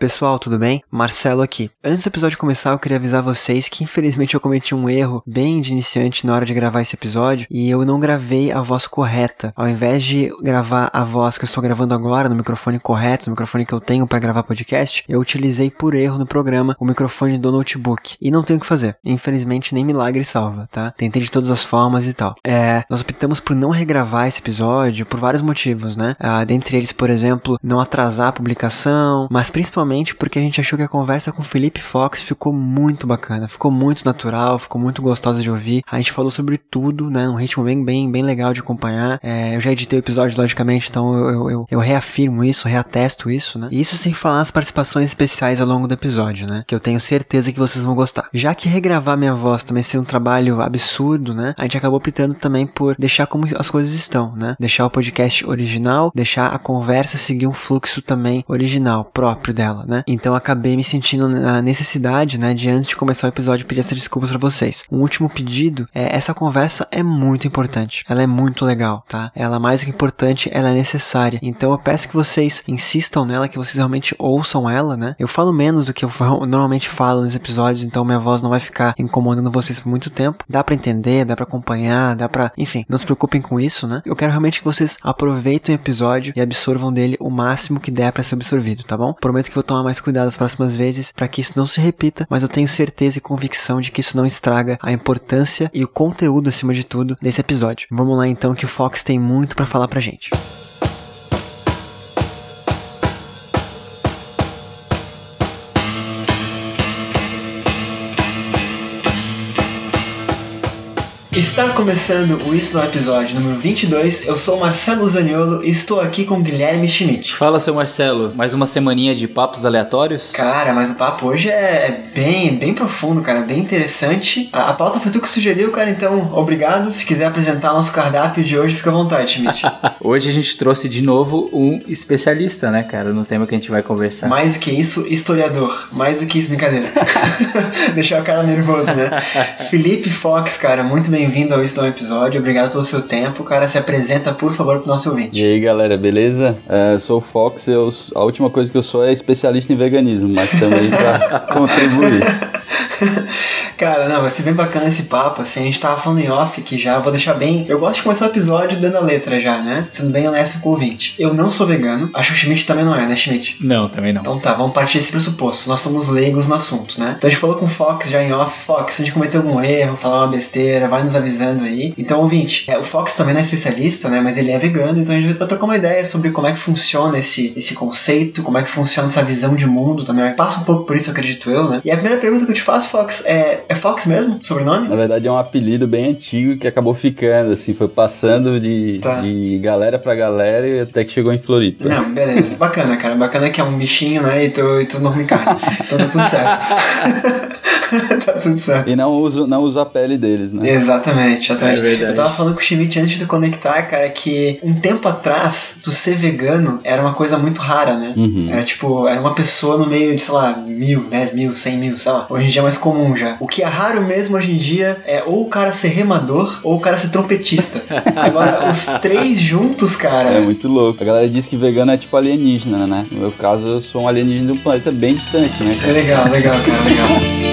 Pessoal, tudo bem? Marcelo aqui. Antes do episódio começar, eu queria avisar vocês que infelizmente eu cometi um erro bem de iniciante na hora de gravar esse episódio e eu não gravei a voz correta. Ao invés de gravar a voz que eu estou gravando agora no microfone correto, no microfone que eu tenho para gravar podcast, eu utilizei por erro no programa o microfone do notebook. E não tenho o que fazer. Infelizmente, nem milagre salva, tá? Tentei de todas as formas e tal. É, nós optamos por não regravar esse episódio por vários motivos, né? Ah, dentre eles, por exemplo, não atrasar a publicação, mas principalmente principalmente porque a gente achou que a conversa com o Felipe Fox ficou muito bacana, ficou muito natural, ficou muito gostosa de ouvir. A gente falou sobre tudo, né, num ritmo bem, bem, bem legal de acompanhar. É, eu já editei o episódio, logicamente, então eu, eu, eu, reafirmo isso, reatesto isso, né. Isso sem falar as participações especiais ao longo do episódio, né, que eu tenho certeza que vocês vão gostar. Já que regravar minha voz também seria um trabalho absurdo, né, a gente acabou optando também por deixar como as coisas estão, né, deixar o podcast original, deixar a conversa seguir um fluxo também original, próprio dela dela, né? Então acabei me sentindo na necessidade, né, de antes de começar o episódio pedir essas desculpas para vocês. Um último pedido é essa conversa é muito importante. Ela é muito legal, tá? Ela mais do que importante, ela é necessária. Então eu peço que vocês insistam nela, que vocês realmente ouçam ela, né? Eu falo menos do que eu normalmente falo nos episódios, então minha voz não vai ficar incomodando vocês por muito tempo. Dá para entender, dá para acompanhar, dá para, enfim, não se preocupem com isso, né? Eu quero realmente que vocês aproveitem o episódio e absorvam dele o máximo que der para ser absorvido, tá bom? Prometo que vou tomar mais cuidado as próximas vezes para que isso não se repita, mas eu tenho certeza e convicção de que isso não estraga a importância e o conteúdo acima de tudo desse episódio. Vamos lá então que o Fox tem muito para falar pra gente. Está começando o Isso no episódio número 22. Eu sou Marcelo Zaniolo e estou aqui com Guilherme Schmidt. Fala, seu Marcelo. Mais uma semaninha de papos aleatórios? Cara, mas o papo hoje é, é bem, bem profundo, cara, bem interessante. A, a pauta foi tu que sugeriu, cara, então obrigado. Se quiser apresentar nosso cardápio de hoje, fica à vontade, Schmidt. hoje a gente trouxe de novo um especialista, né, cara, no tema que a gente vai conversar. Mais do que isso, historiador. Mais do que isso, brincadeira. Deixar o cara nervoso, né? Felipe Fox, cara, muito bem bem-vindo ao Isso Episódio. Obrigado pelo seu tempo. Cara, se apresenta, por favor, pro nosso ouvinte. E aí, galera, beleza? É, sou o Fox. Eu, a última coisa que eu sou é especialista em veganismo, mas também para contribuir. Cara, não, vai ser bem bacana esse papo, assim, a gente tava falando em off que já, vou deixar bem... Eu gosto de começar o episódio dando a letra já, né? Sendo bem honesto com o ouvinte. Eu não sou vegano, acho que o Schmidt também não é, né, Schmidt? Não, também não. Então tá, vamos partir desse pressuposto. Nós somos leigos no assunto, né? Então a gente falou com o Fox já em off. Fox, se a gente cometeu algum erro, falar uma besteira, vai nos avisando aí. Então, ouvinte, é, o Fox também não é especialista, né? Mas ele é vegano, então a gente vai trocar uma ideia sobre como é que funciona esse, esse conceito, como é que funciona essa visão de mundo também. Passa um pouco por isso, acredito eu, né? E a primeira pergunta que eu te faço, Fox, é, é Fox mesmo? sobrenome? Na verdade é um apelido bem antigo que acabou ficando, assim, foi passando de, tá. de galera pra galera e até que chegou em Floripa. Não, beleza. Bacana, cara. Bacana que é um bichinho, né? E tu, e tu não me cai. Então tá tudo certo. tá tudo certo. E não uso, não uso a pele deles, né? Exatamente, exatamente. É eu tava falando com o Schmidt antes de conectar, cara, que um tempo atrás, tu ser vegano era uma coisa muito rara, né? Uhum. Era tipo, era uma pessoa no meio de, sei lá, mil, dez mil, cem mil, sei lá. Hoje em dia é mais comum já. O que é raro mesmo hoje em dia é ou o cara ser remador ou o cara ser trompetista. Agora, os três juntos, cara. É muito louco. A galera diz que vegano é tipo alienígena, né? No meu caso, eu sou um alienígena de um planeta bem distante, né? É legal, legal, cara, legal.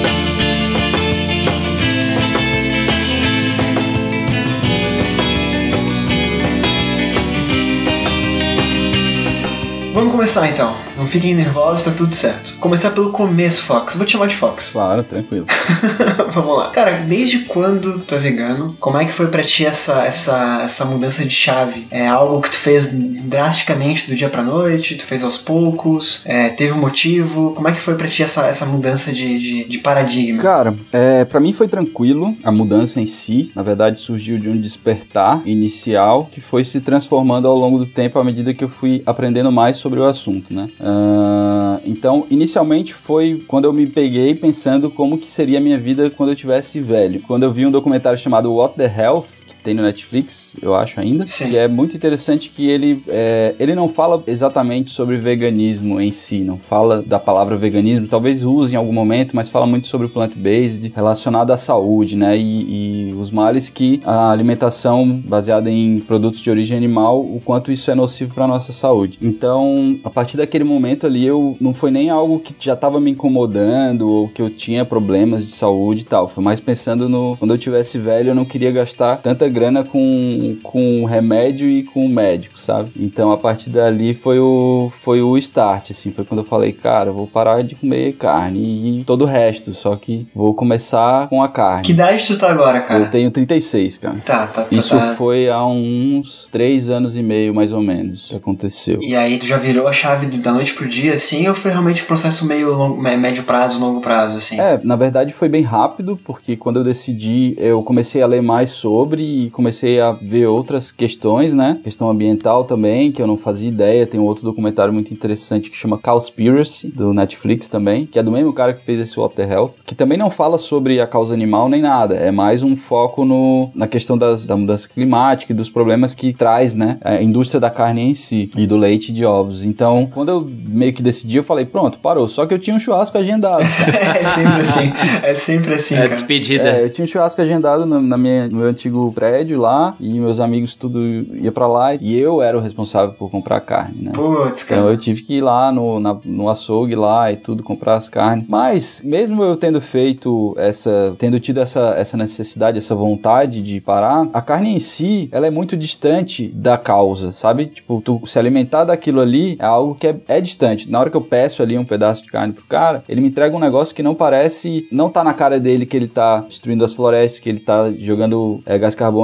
Começar então. Não fiquem nervosos, tá tudo certo. Começar pelo começo, Fox. Vou te chamar de Fox. Claro, tranquilo. Vamos lá. Cara, desde quando tu é vegano? Como é que foi pra ti essa, essa, essa mudança de chave? É algo que tu fez drasticamente do dia pra noite? Tu fez aos poucos? É, teve um motivo? Como é que foi pra ti essa, essa mudança de, de, de paradigma? Cara, é, pra mim foi tranquilo a mudança em si. Na verdade, surgiu de um despertar inicial que foi se transformando ao longo do tempo à medida que eu fui aprendendo mais sobre sobre assunto, né? Uh, então, inicialmente foi quando eu me peguei pensando como que seria a minha vida quando eu tivesse velho. Quando eu vi um documentário chamado What the Health, tem no Netflix, eu acho ainda, Sim. que é muito interessante que ele, é, ele não fala exatamente sobre veganismo em si, não fala da palavra veganismo, talvez use em algum momento, mas fala muito sobre o plant-based relacionado à saúde, né, e, e os males que a alimentação baseada em produtos de origem animal, o quanto isso é nocivo para nossa saúde. Então, a partir daquele momento ali, eu não foi nem algo que já estava me incomodando ou que eu tinha problemas de saúde e tal. Foi mais pensando no quando eu tivesse velho, eu não queria gastar tanta grana com, com remédio e com médico, sabe? Então, a partir dali foi o foi o start, assim, foi quando eu falei, cara, eu vou parar de comer carne e todo o resto, só que vou começar com a carne. Que idade tu tá agora, cara? Eu tenho 36, cara. Tá, tá, tá. Isso tá. foi há uns três anos e meio, mais ou menos, que aconteceu. E aí tu já virou a chave da noite pro dia, assim, ou foi realmente um processo meio longo, mé- médio prazo, longo prazo, assim? É, na verdade foi bem rápido, porque quando eu decidi, eu comecei a ler mais sobre e comecei a ver outras questões, né? Questão ambiental também, que eu não fazia ideia. Tem um outro documentário muito interessante que chama Cowspiracy, do Netflix também, que é do mesmo cara que fez esse Water Health, que também não fala sobre a causa animal nem nada, é mais um foco no, na questão das, da mudança climática e dos problemas que traz, né? A indústria da carne em si e do leite de ovos. Então, quando eu meio que decidi, eu falei, pronto, parou. Só que eu tinha um churrasco agendado. é sempre assim, é sempre assim, É cara. despedida. É, eu tinha um churrasco agendado no, na minha, no meu antigo prédio lá, e meus amigos tudo ia pra lá, e eu era o responsável por comprar carne, né? Putz, Então cara. eu tive que ir lá no, na- no açougue lá e tudo, comprar as carnes. Mas, mesmo eu tendo feito essa, tendo tido essa, essa necessidade, essa vontade de parar, a carne em si, ela é muito distante da causa, sabe? Tipo, tu se alimentar daquilo ali é algo que é, é distante. Na hora que eu peço ali um pedaço de carne pro cara, ele me entrega um negócio que não parece, não tá na cara dele que ele tá destruindo as florestas, que ele tá jogando é, gás carbônico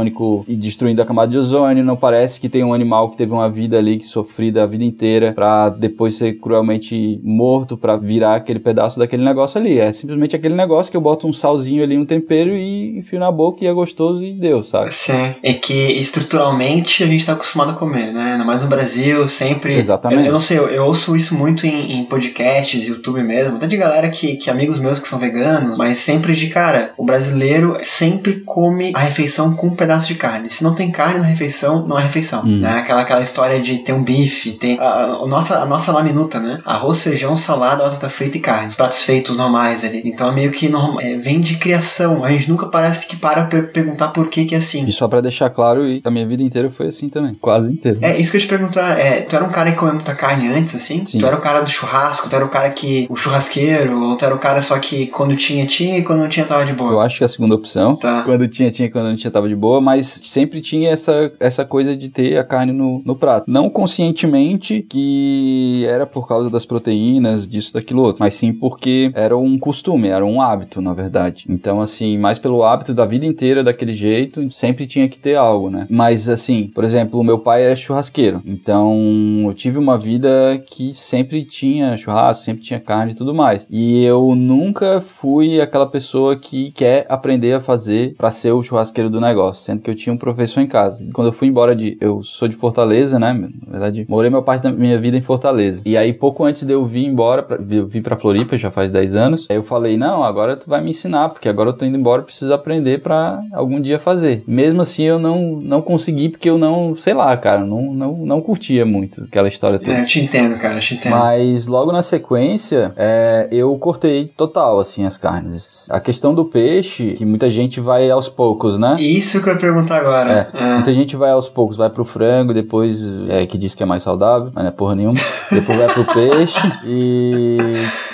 e destruindo a camada de ozônio, não parece que tem um animal que teve uma vida ali que sofrida a vida inteira pra depois ser cruelmente morto pra virar aquele pedaço daquele negócio ali. É simplesmente aquele negócio que eu boto um salzinho ali no tempero e enfio na boca e é gostoso e deu, sabe? Sim, é que estruturalmente a gente tá acostumado a comer, né? Ainda mais no Brasil, sempre. Exatamente. Eu, eu não sei, eu, eu ouço isso muito em, em podcasts, YouTube mesmo, até de galera que, que amigos meus que são veganos, mas sempre de cara, o brasileiro sempre come a refeição com um pedaço de carne. Se não tem carne na refeição, não é refeição. Hum. Né? Aquela, aquela história de ter um bife, tem a, a, nossa, a nossa laminuta, né? Arroz, feijão, salada, batata frita e carne. Os pratos feitos normais ali. Então é meio que norma- é, vem de criação. A gente nunca parece que para pra perguntar por que que é assim. E só pra deixar claro, e a minha vida inteira foi assim também, quase inteira. É, isso que eu te perguntar, é, tu era um cara que comia muita carne antes, assim? Sim. Tu era o cara do churrasco, tu era o cara que. o churrasqueiro, ou tu era o cara só que quando tinha, tinha e quando não tinha tava de Eu boa? acho que é a segunda opção. Tá. Quando tinha, tinha, quando não tinha, tava de boa, mas sempre tinha essa, essa coisa de ter a carne no, no prato. Não conscientemente que era por causa das proteínas, disso, daquilo outro, mas sim porque era um costume, era um hábito, na verdade. Então, assim, mais pelo hábito da vida inteira daquele jeito, sempre tinha que ter algo, né? Mas, assim, por exemplo, o meu pai era churrasqueiro, então eu tive uma vida que sempre tinha churrasco, sempre tinha carne e tudo mais. E eu nunca fui aquela pessoa que quer aprender a fazer pra ser o churrasqueiro do negócio, sendo que eu tinha um professor em casa. E quando eu fui embora de. Eu sou de Fortaleza, né? Na verdade, morei uma parte da minha vida em Fortaleza. E aí, pouco antes de eu vir embora, pra, eu vim pra Floripa, já faz 10 anos. Aí eu falei: não, agora tu vai me ensinar, porque agora eu tô indo embora, preciso aprender pra algum dia fazer. Mesmo assim, eu não, não consegui, porque eu não, sei lá, cara, não, não, não curtia muito aquela história toda. É, eu te entendo, cara, eu te entendo. Mas logo na sequência, é, eu cortei total, assim, as carnes. A questão do peixe, que muita gente vai aos poucos, né? Isso que eu ia perguntar agora. É. Muita gente vai aos poucos, vai pro frango, depois é, que diz que é mais saudável, mas não é porra nenhuma. depois vai pro peixe e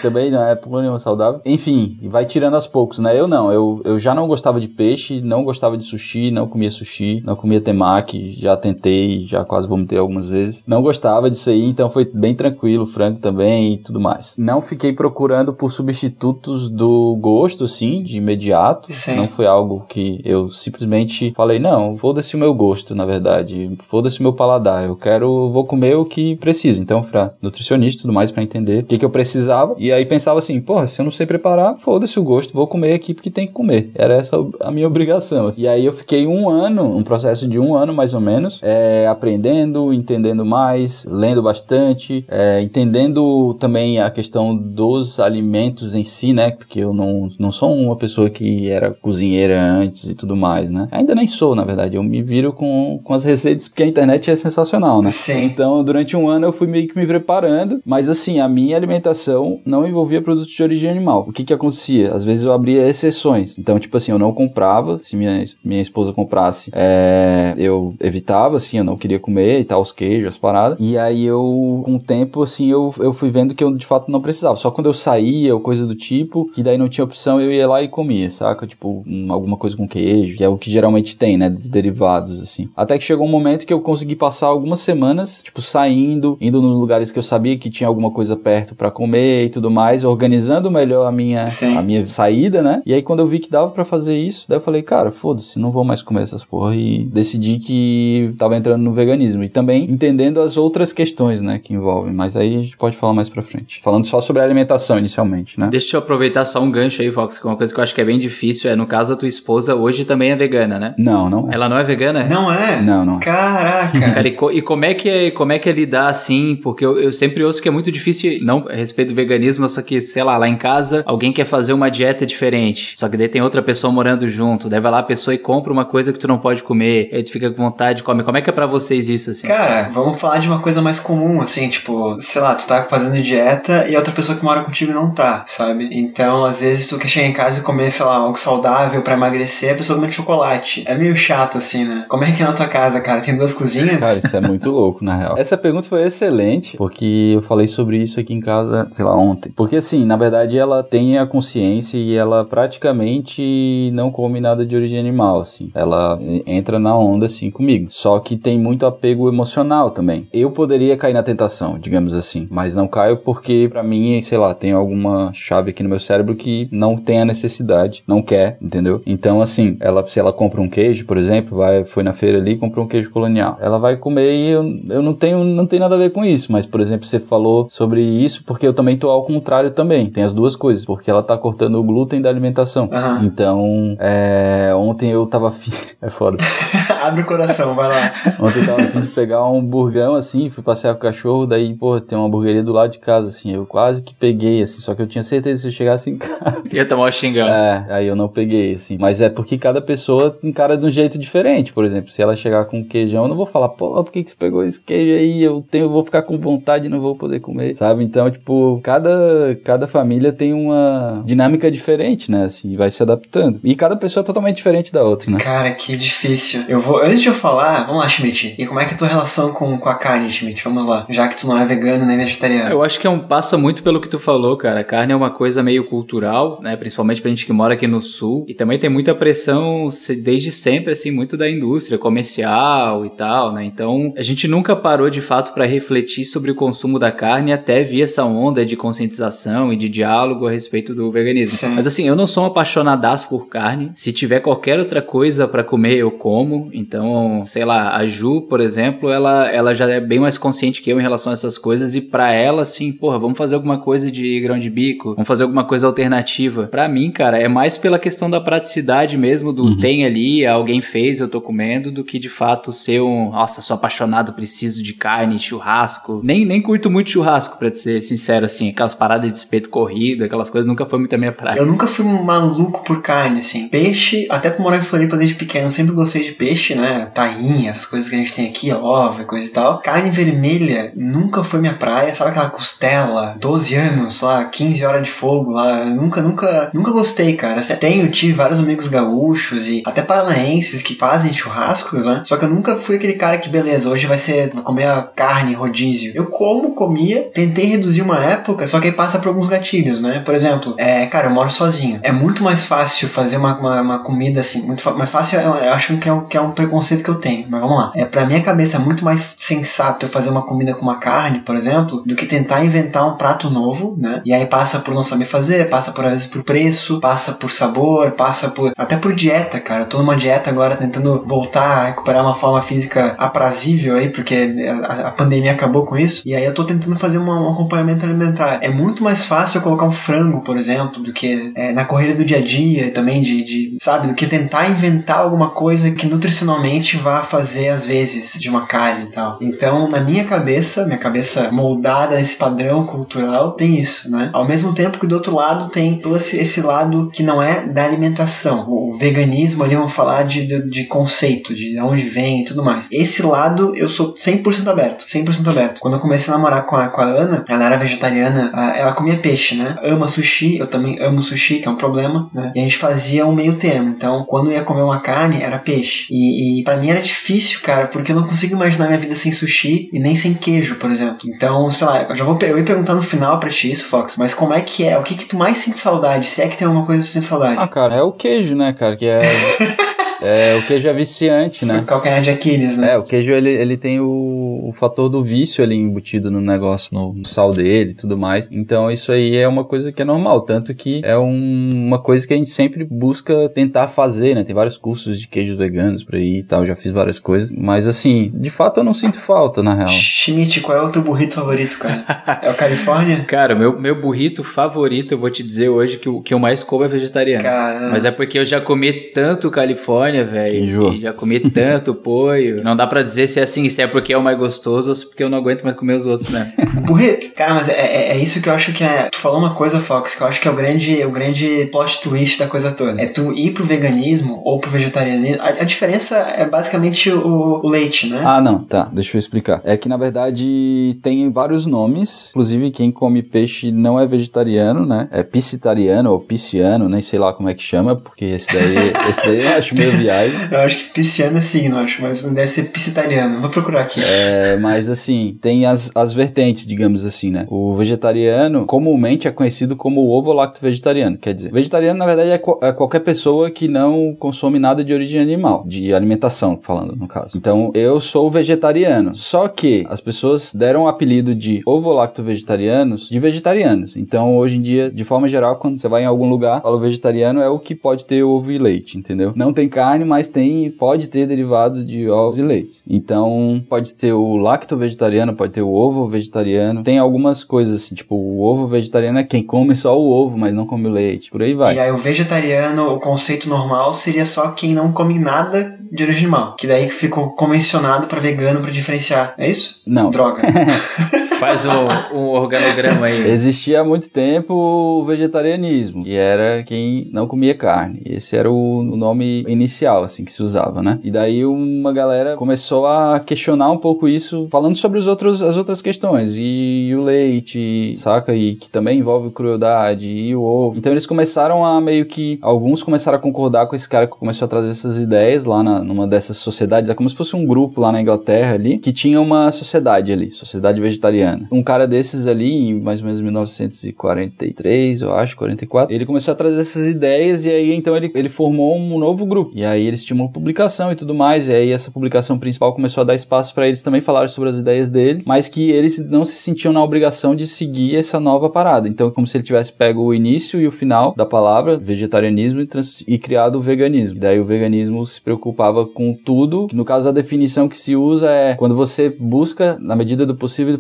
também não é porra nenhuma saudável. Enfim, e vai tirando aos poucos, né? Eu não, eu, eu já não gostava de peixe, não gostava de sushi, não comia sushi, não comia temaki, já tentei, já quase vomitei algumas vezes. Não gostava disso aí, então foi bem tranquilo, frango também e tudo mais. Não fiquei procurando por substitutos do gosto, assim, de imediato. Sim. Não foi algo que eu simplesmente falei, não, foda-se o meu gosto, na verdade. Foda-se o meu paladar. Eu quero, vou comer o que preciso. Então, pra nutricionista e tudo mais, pra entender o que, que eu precisava. E E aí pensava assim, porra, se eu não sei preparar, foda-se o gosto, vou comer aqui porque tem que comer. Era essa a minha obrigação. Assim. E aí eu fiquei um ano, um processo de um ano mais ou menos, é, aprendendo, entendendo mais, lendo bastante, é, entendendo também a questão dos alimentos em si, né? Porque eu não, não sou uma pessoa que era cozinheira antes e tudo mais, né? Ainda nem sou, na verdade. Eu me viro com, com as receitas porque a internet é sensacional, né? Sim. Então, durante um ano eu fui meio que me preparando, mas assim, a minha alimentação não envolvia produtos de origem animal. O que que acontecia? Às vezes eu abria exceções. Então, tipo assim, eu não comprava. Se minha, minha esposa comprasse, é, eu evitava, assim, eu não queria comer e tal, os queijos, as paradas. E aí eu, com o tempo, assim, eu, eu fui vendo que eu de fato não precisava. Só quando eu saía ou coisa do tipo, que daí não tinha opção, eu ia lá e comia, saca? Tipo, alguma coisa com queijo, que é o que geralmente tem, né? Dos derivados, assim. Até que chegou um momento que eu consegui passar algumas semanas, tipo, saindo, indo nos lugares que eu sabia que tinha alguma coisa perto para comer e tudo mais, organizando melhor a minha, a minha saída, né? E aí quando eu vi que dava para fazer isso, daí eu falei, cara, foda-se, não vou mais comer essas porra e decidi que tava entrando no veganismo e também entendendo as outras questões, né, que envolvem, mas aí a gente pode falar mais pra frente. Falando só sobre a alimentação inicialmente, né? Deixa eu aproveitar só um gancho aí, Fox, que é uma coisa que eu acho que é bem difícil, é no caso a tua esposa hoje também é vegana, né? Não, não é. Ela não é vegana? Não é? Não, não. Caraca. Cara, e, co e, como é que é, como é que é lidar assim? Porque eu, eu, sempre ouço que é muito difícil, não a respeito do veganismo, só que, sei lá, lá em casa, alguém quer fazer uma dieta diferente. Só que daí tem outra pessoa morando junto. Daí vai lá a pessoa e compra uma coisa que tu não pode comer. Aí tu fica com vontade de comer. Como é que é pra vocês isso, assim? Cara, vamos falar de uma coisa mais comum, assim, tipo, sei lá, tu tá fazendo dieta e a outra pessoa que mora contigo não tá, sabe? Então, às vezes, tu quer chegar em casa e comer, sei lá, algo saudável para emagrecer, a pessoa come chocolate. É meio chato, assim, né? Como é que é na tua casa, cara? Tem duas cozinhas? Cara, isso é muito louco, na real. Essa pergunta foi excelente, porque eu falei sobre isso aqui em casa, sei lá, ontem. Porque, assim, na verdade, ela tem a consciência e ela praticamente não come nada de origem animal, assim. Ela entra na onda, assim, comigo. Só que tem muito apego emocional também. Eu poderia cair na tentação, digamos assim, mas não caio porque, para mim, sei lá, tem alguma chave aqui no meu cérebro que não tem a necessidade, não quer, entendeu? Então, assim, ela, se ela compra um queijo, por exemplo, vai, foi na feira ali e comprou um queijo colonial. Ela vai comer e eu, eu não tenho, não tem nada a ver com isso, mas, por exemplo, você falou sobre isso porque eu também tô ao contrário também. Tem as duas coisas, porque ela tá cortando o glúten da alimentação. Aham. Então, é, ontem eu tava fi... é foda. Abre o coração, vai lá. Ontem eu tava afim de pegar um burgão assim, fui passear com o cachorro, daí, pô, tem uma hamburgueria do lado de casa, assim. Eu quase que peguei, assim, só que eu tinha certeza que se eu chegasse em casa. Ia tomar o xingão. É, aí eu não peguei, assim. Mas é porque cada pessoa encara de um jeito diferente. Por exemplo, se ela chegar com queijão, eu não vou falar, pô, por que, que você pegou esse queijo aí? Eu tenho, eu vou ficar com vontade e não vou poder comer, sabe? Então, tipo, cada, cada família tem uma dinâmica diferente, né? Assim, vai se adaptando. E cada pessoa é totalmente diferente da outra, né? Cara, que difícil. Eu vou, antes de eu falar, vamos lá, Schmidt. E como é que é a tua relação com, com a carne, Schmidt? Vamos lá. Já que tu não é vegano nem vegetariano. Eu acho que é um passa muito pelo que tu falou, cara. A carne é uma coisa meio cultural, né? Principalmente pra gente que mora aqui no sul. E também tem muita pressão se- desde sempre, assim, muito da indústria comercial e tal, né? Então, a gente nunca parou de fato pra refletir sobre o consumo da carne até vir essa onda de conscientização e de diálogo a respeito do veganismo. Sim. Mas assim, eu não sou um apaixonadaço por carne. Se tiver qualquer outra coisa pra comer, eu como. Então, sei lá, a Ju, por exemplo, ela, ela já é bem mais consciente que eu em relação a essas coisas. E pra ela, assim, porra, vamos fazer alguma coisa de grão de bico, vamos fazer alguma coisa alternativa. Pra mim, cara, é mais pela questão da praticidade mesmo, do Uhum. tem ali, alguém fez, eu tô comendo, do que de fato ser um, nossa, sou apaixonado, preciso de carne, churrasco. Nem, nem curto muito churrasco, pra ser sincero, assim, aquelas paradas de espeto corrido, aquelas coisas nunca foi muito a minha praia. Eu nunca fui um maluco por carne, assim. Peixe, até por morar em Floripa desde pequeno, eu sempre gostei de peixe, né? Tainha, essas coisas que a gente tem aqui, ovo coisa e tal. Carne vermelha nunca foi minha praia. Sabe aquela costela? 12 anos, lá, 15 horas de fogo lá. Eu nunca, nunca, nunca gostei, cara. Assim, Tenho, tive vários amigos gaúchos e até paranaenses que fazem churrasco, né? Só que eu nunca fui aquele cara que, beleza, hoje vai ser, vou comer a carne, rodízio. Eu como, comia, tentei reduzir uma época, só que aí passa por alguns gatilhos, né? Por exemplo, é, cara, eu moro sozinho. É muito mais fácil fazer uma, uma, uma comida assim, muito mais fácil, eu, eu acho que é, um, que é um preconceito que eu tenho, mas vamos lá. É, pra minha cabeça é muito mais sensato eu fazer uma comida com uma carne, por exemplo, do que tentar inventar um prato novo, né? E aí passa por não saber fazer, passa por às vezes por preço, passa por sabor, passa por até por dieta, cara. Eu tô numa dieta agora tentando voltar a recuperar uma forma física aprazível aí, porque a, a pandemia acabou com isso. E aí eu tô tentando fazer uma- um acompanhamento alimentar. É muito mais fácil eu colocar um frango, por exemplo, do que é, na corrida do dia a dia também, de, de, sabe, do que tentar inventar alguma coisa que nutricionalmente vá fazer às vezes de uma carne e tal. Então, na minha cabeça, minha cabeça moldada nesse padrão cultural, tem isso, né? Ao mesmo tempo que do outro lado tem todo esse, esse lado que não é da alimentação. O veganismo ali vamos falar de, de, de conceito, de onde vem e tudo mais. Esse lado eu sou 100% aberto, 100% aberto. Quando eu comecei a namorar com a, com a Ana, ela era vegetariana, ela comia peixe, né? Ama sushi, eu também amo sushi, que é um problema, né? E a gente fazia um meio termo. Então, quando eu ia comer uma carne, era peixe. E, e para mim era difícil, cara, porque eu não consigo imaginar minha vida sem sushi e nem sem queijo, por exemplo. Então, sei lá, eu já vou eu ia perguntar no final pra ti isso, Fox, mas como é que é? O que que tu mais sente saudade? Se é que tem alguma coisa que tu sente saudade? Ah, cara, é o queijo, né, cara? Que é. É, o queijo é viciante, né? O calcanhar de Aquiles, né? É, o queijo ele, ele tem o, o fator do vício ali embutido no negócio, no, no sal dele e tudo mais. Então isso aí é uma coisa que é normal, tanto que é um, uma coisa que a gente sempre busca tentar fazer, né? Tem vários cursos de queijos veganos por aí e tal, já fiz várias coisas, mas assim, de fato eu não sinto falta, na real. Schmidt, qual é o teu burrito favorito, cara? é o Califórnia? Cara, meu, meu burrito favorito, eu vou te dizer hoje que o que eu mais como é vegetariano. Caramba. Mas é porque eu já comi tanto Califórnia, velho. Já comi tanto poio. Não dá pra dizer se é assim, se é porque é o mais gostoso ou se é porque eu não aguento mais comer os outros mesmo. Burrito, cara, mas é, é, é, isso que eu acho que é. Tu falou uma coisa, Fox, que eu acho que é o grande, o grande plot twist da coisa toda. É tu ir pro veganismo ou pro vegetarianismo. A, a diferença é basicamente o, o, leite, né? Ah, não, tá. Deixa eu explicar. É que na verdade tem vários nomes. Inclusive, quem come peixe não é vegetariano, né? É piscitariano ou pisciano, nem sei lá como é que chama, porque esse daí, esse daí eu acho meio viagem. Eu acho que pisciano é sim, não acho, mas não deve ser piscitariano. Vou procurar aqui. É, mas assim, tem as, as vertentes, digamos assim, né? O vegetariano comumente é conhecido como o ovo-lacto vegetariano. Quer dizer, vegetariano na verdade é, é, qualquer pessoa que não consome nada de origem animal, de alimentação, falando no caso. Então, eu sou vegetariano. Só que as pessoas deram o apelido de ovo-lacto vegetarianos de vegetarianos. Então, hoje em dia, de forma geral, quando você vai em algum lugar, fala vegetariano é o que pode ter ovo e leite, entendeu? Não tem carne, mas tem pode ter derivados de ovos e leites. Então, pode ter o lacto vegetariano, pode ter o ovo vegetariano. Tem algumas coisas assim, tipo, o ovo vegetariano é quem come só o ovo, mas não come o leite. Por aí vai. E aí o vegetariano, o conceito normal seria só quem não come nada de origem animal, que daí ficou convencionado para vegano para diferenciar. É isso? Não. Droga. Faz o, o organograma aí. Existia há muito tempo o vegetarianismo, que era quem não comia carne. Esse era o, o nome inicial, assim, que se usava, né? E daí uma galera começou a questionar um pouco isso, falando sobre os outros, as outras questões. E, e o leite, saca? E que também envolve crueldade, e o ovo. Então eles começaram a meio que. Alguns começaram a concordar com esse cara que começou a trazer essas ideias lá na, numa dessas sociedades. É como se fosse um grupo lá na Inglaterra ali, que tinha uma sociedade ali, sociedade vegetariana. Um cara desses ali, em mais ou menos 1943, eu acho, 44, ele começou a trazer essas ideias e aí então ele, ele formou um novo grupo. E aí eles tinham uma publicação e tudo mais, e aí essa publicação principal começou a dar espaço para eles também falarem sobre as ideias deles, mas que eles não se sentiam na obrigação de seguir essa nova parada. Então, como se ele tivesse pego o início e o final da palavra vegetarianismo e, trans, e criado o veganismo. E daí o veganismo se preocupava com tudo, que no caso a definição que se usa é quando você busca, na medida do possível do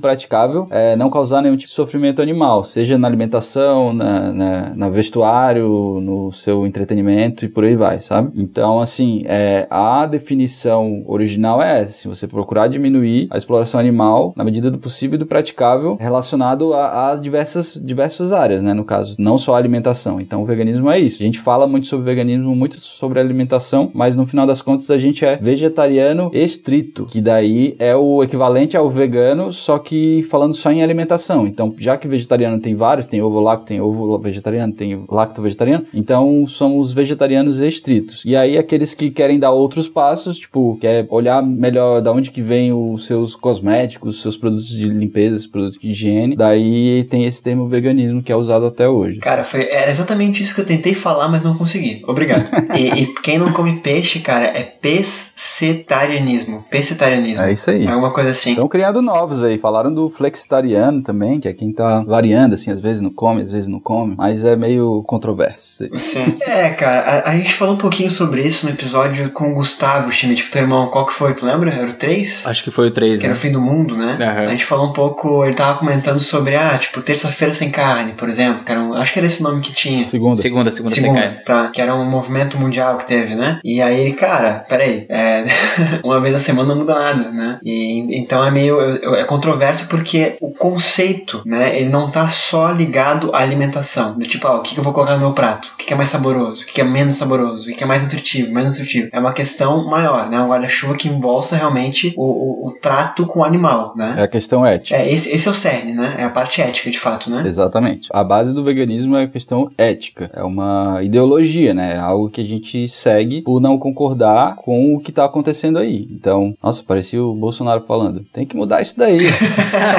é, não causar nenhum tipo de sofrimento animal, seja na alimentação, na, na, na vestuário, no seu entretenimento e por aí vai, sabe? Então, assim, é, a definição original é essa, se você procurar diminuir a exploração animal na medida do possível e do praticável relacionado a, a diversas, diversas áreas, né? No caso, não só a alimentação. Então, o veganismo é isso. A gente fala muito sobre veganismo, muito sobre alimentação, mas no final das contas a gente é vegetariano estrito, que daí é o equivalente ao vegano, só que falando só em alimentação. Então, já que vegetariano tem vários, tem ovo lacto, tem ovo vegetariano, tem lacto vegetariano, então somos vegetarianos estritos. E aí aqueles que querem dar outros passos, tipo, quer olhar melhor da onde que vem os seus cosméticos, seus produtos de limpeza, produtos de higiene, daí tem esse termo veganismo que é usado até hoje. Cara, foi, era exatamente isso que eu tentei falar, mas não consegui. Obrigado. e, e, quem não come peixe, cara, é pescetarianismo. Pescetarianismo. É isso aí. Alguma coisa assim. Estão criando novos aí. Falaram do flexitariano também, que é quem tá variando, assim, às vezes não come, às vezes não come, mas é meio controverso. Sim. é, cara, a, a, gente falou um pouquinho sobre isso no episódio com o Gustavo Schmidt, tipo, teu irmão, qual que foi, tu lembra? Era o 3? Acho que foi o 3, Que né? era o fim do mundo, né? Uhum. A gente falou um pouco, ele tava comentando sobre, ah, tipo, terça-feira sem carne, por exemplo, que era um, acho que era esse nome que tinha. Segunda. Segunda, segunda, segunda sem carne. Tá, que era um movimento mundial que teve, né? E aí ele, cara, peraí, é, uma vez a semana não muda nada, né? E então é meio, é controverso porque o conceito, né, ele não tá só ligado à alimentação, do tipo, ah, o que, que eu vou colocar no meu prato? O que, que é mais saboroso? O que, que é menos saboroso? O que, que é mais nutritivo? Mais nutritivo? É uma questão maior, né? Um guarda-chuva que embolsa realmente o, o, o, trato com o animal, né? É a questão ética. É, esse, esse é o cerne, né? É a parte ética, de fato, né? Exatamente. A base do veganismo é a questão ética. É uma ideologia, né? É algo que a gente segue por não concordar com o que tá acontecendo aí. Então, nossa, parecia o Bolsonaro falando. Tem que mudar isso daí.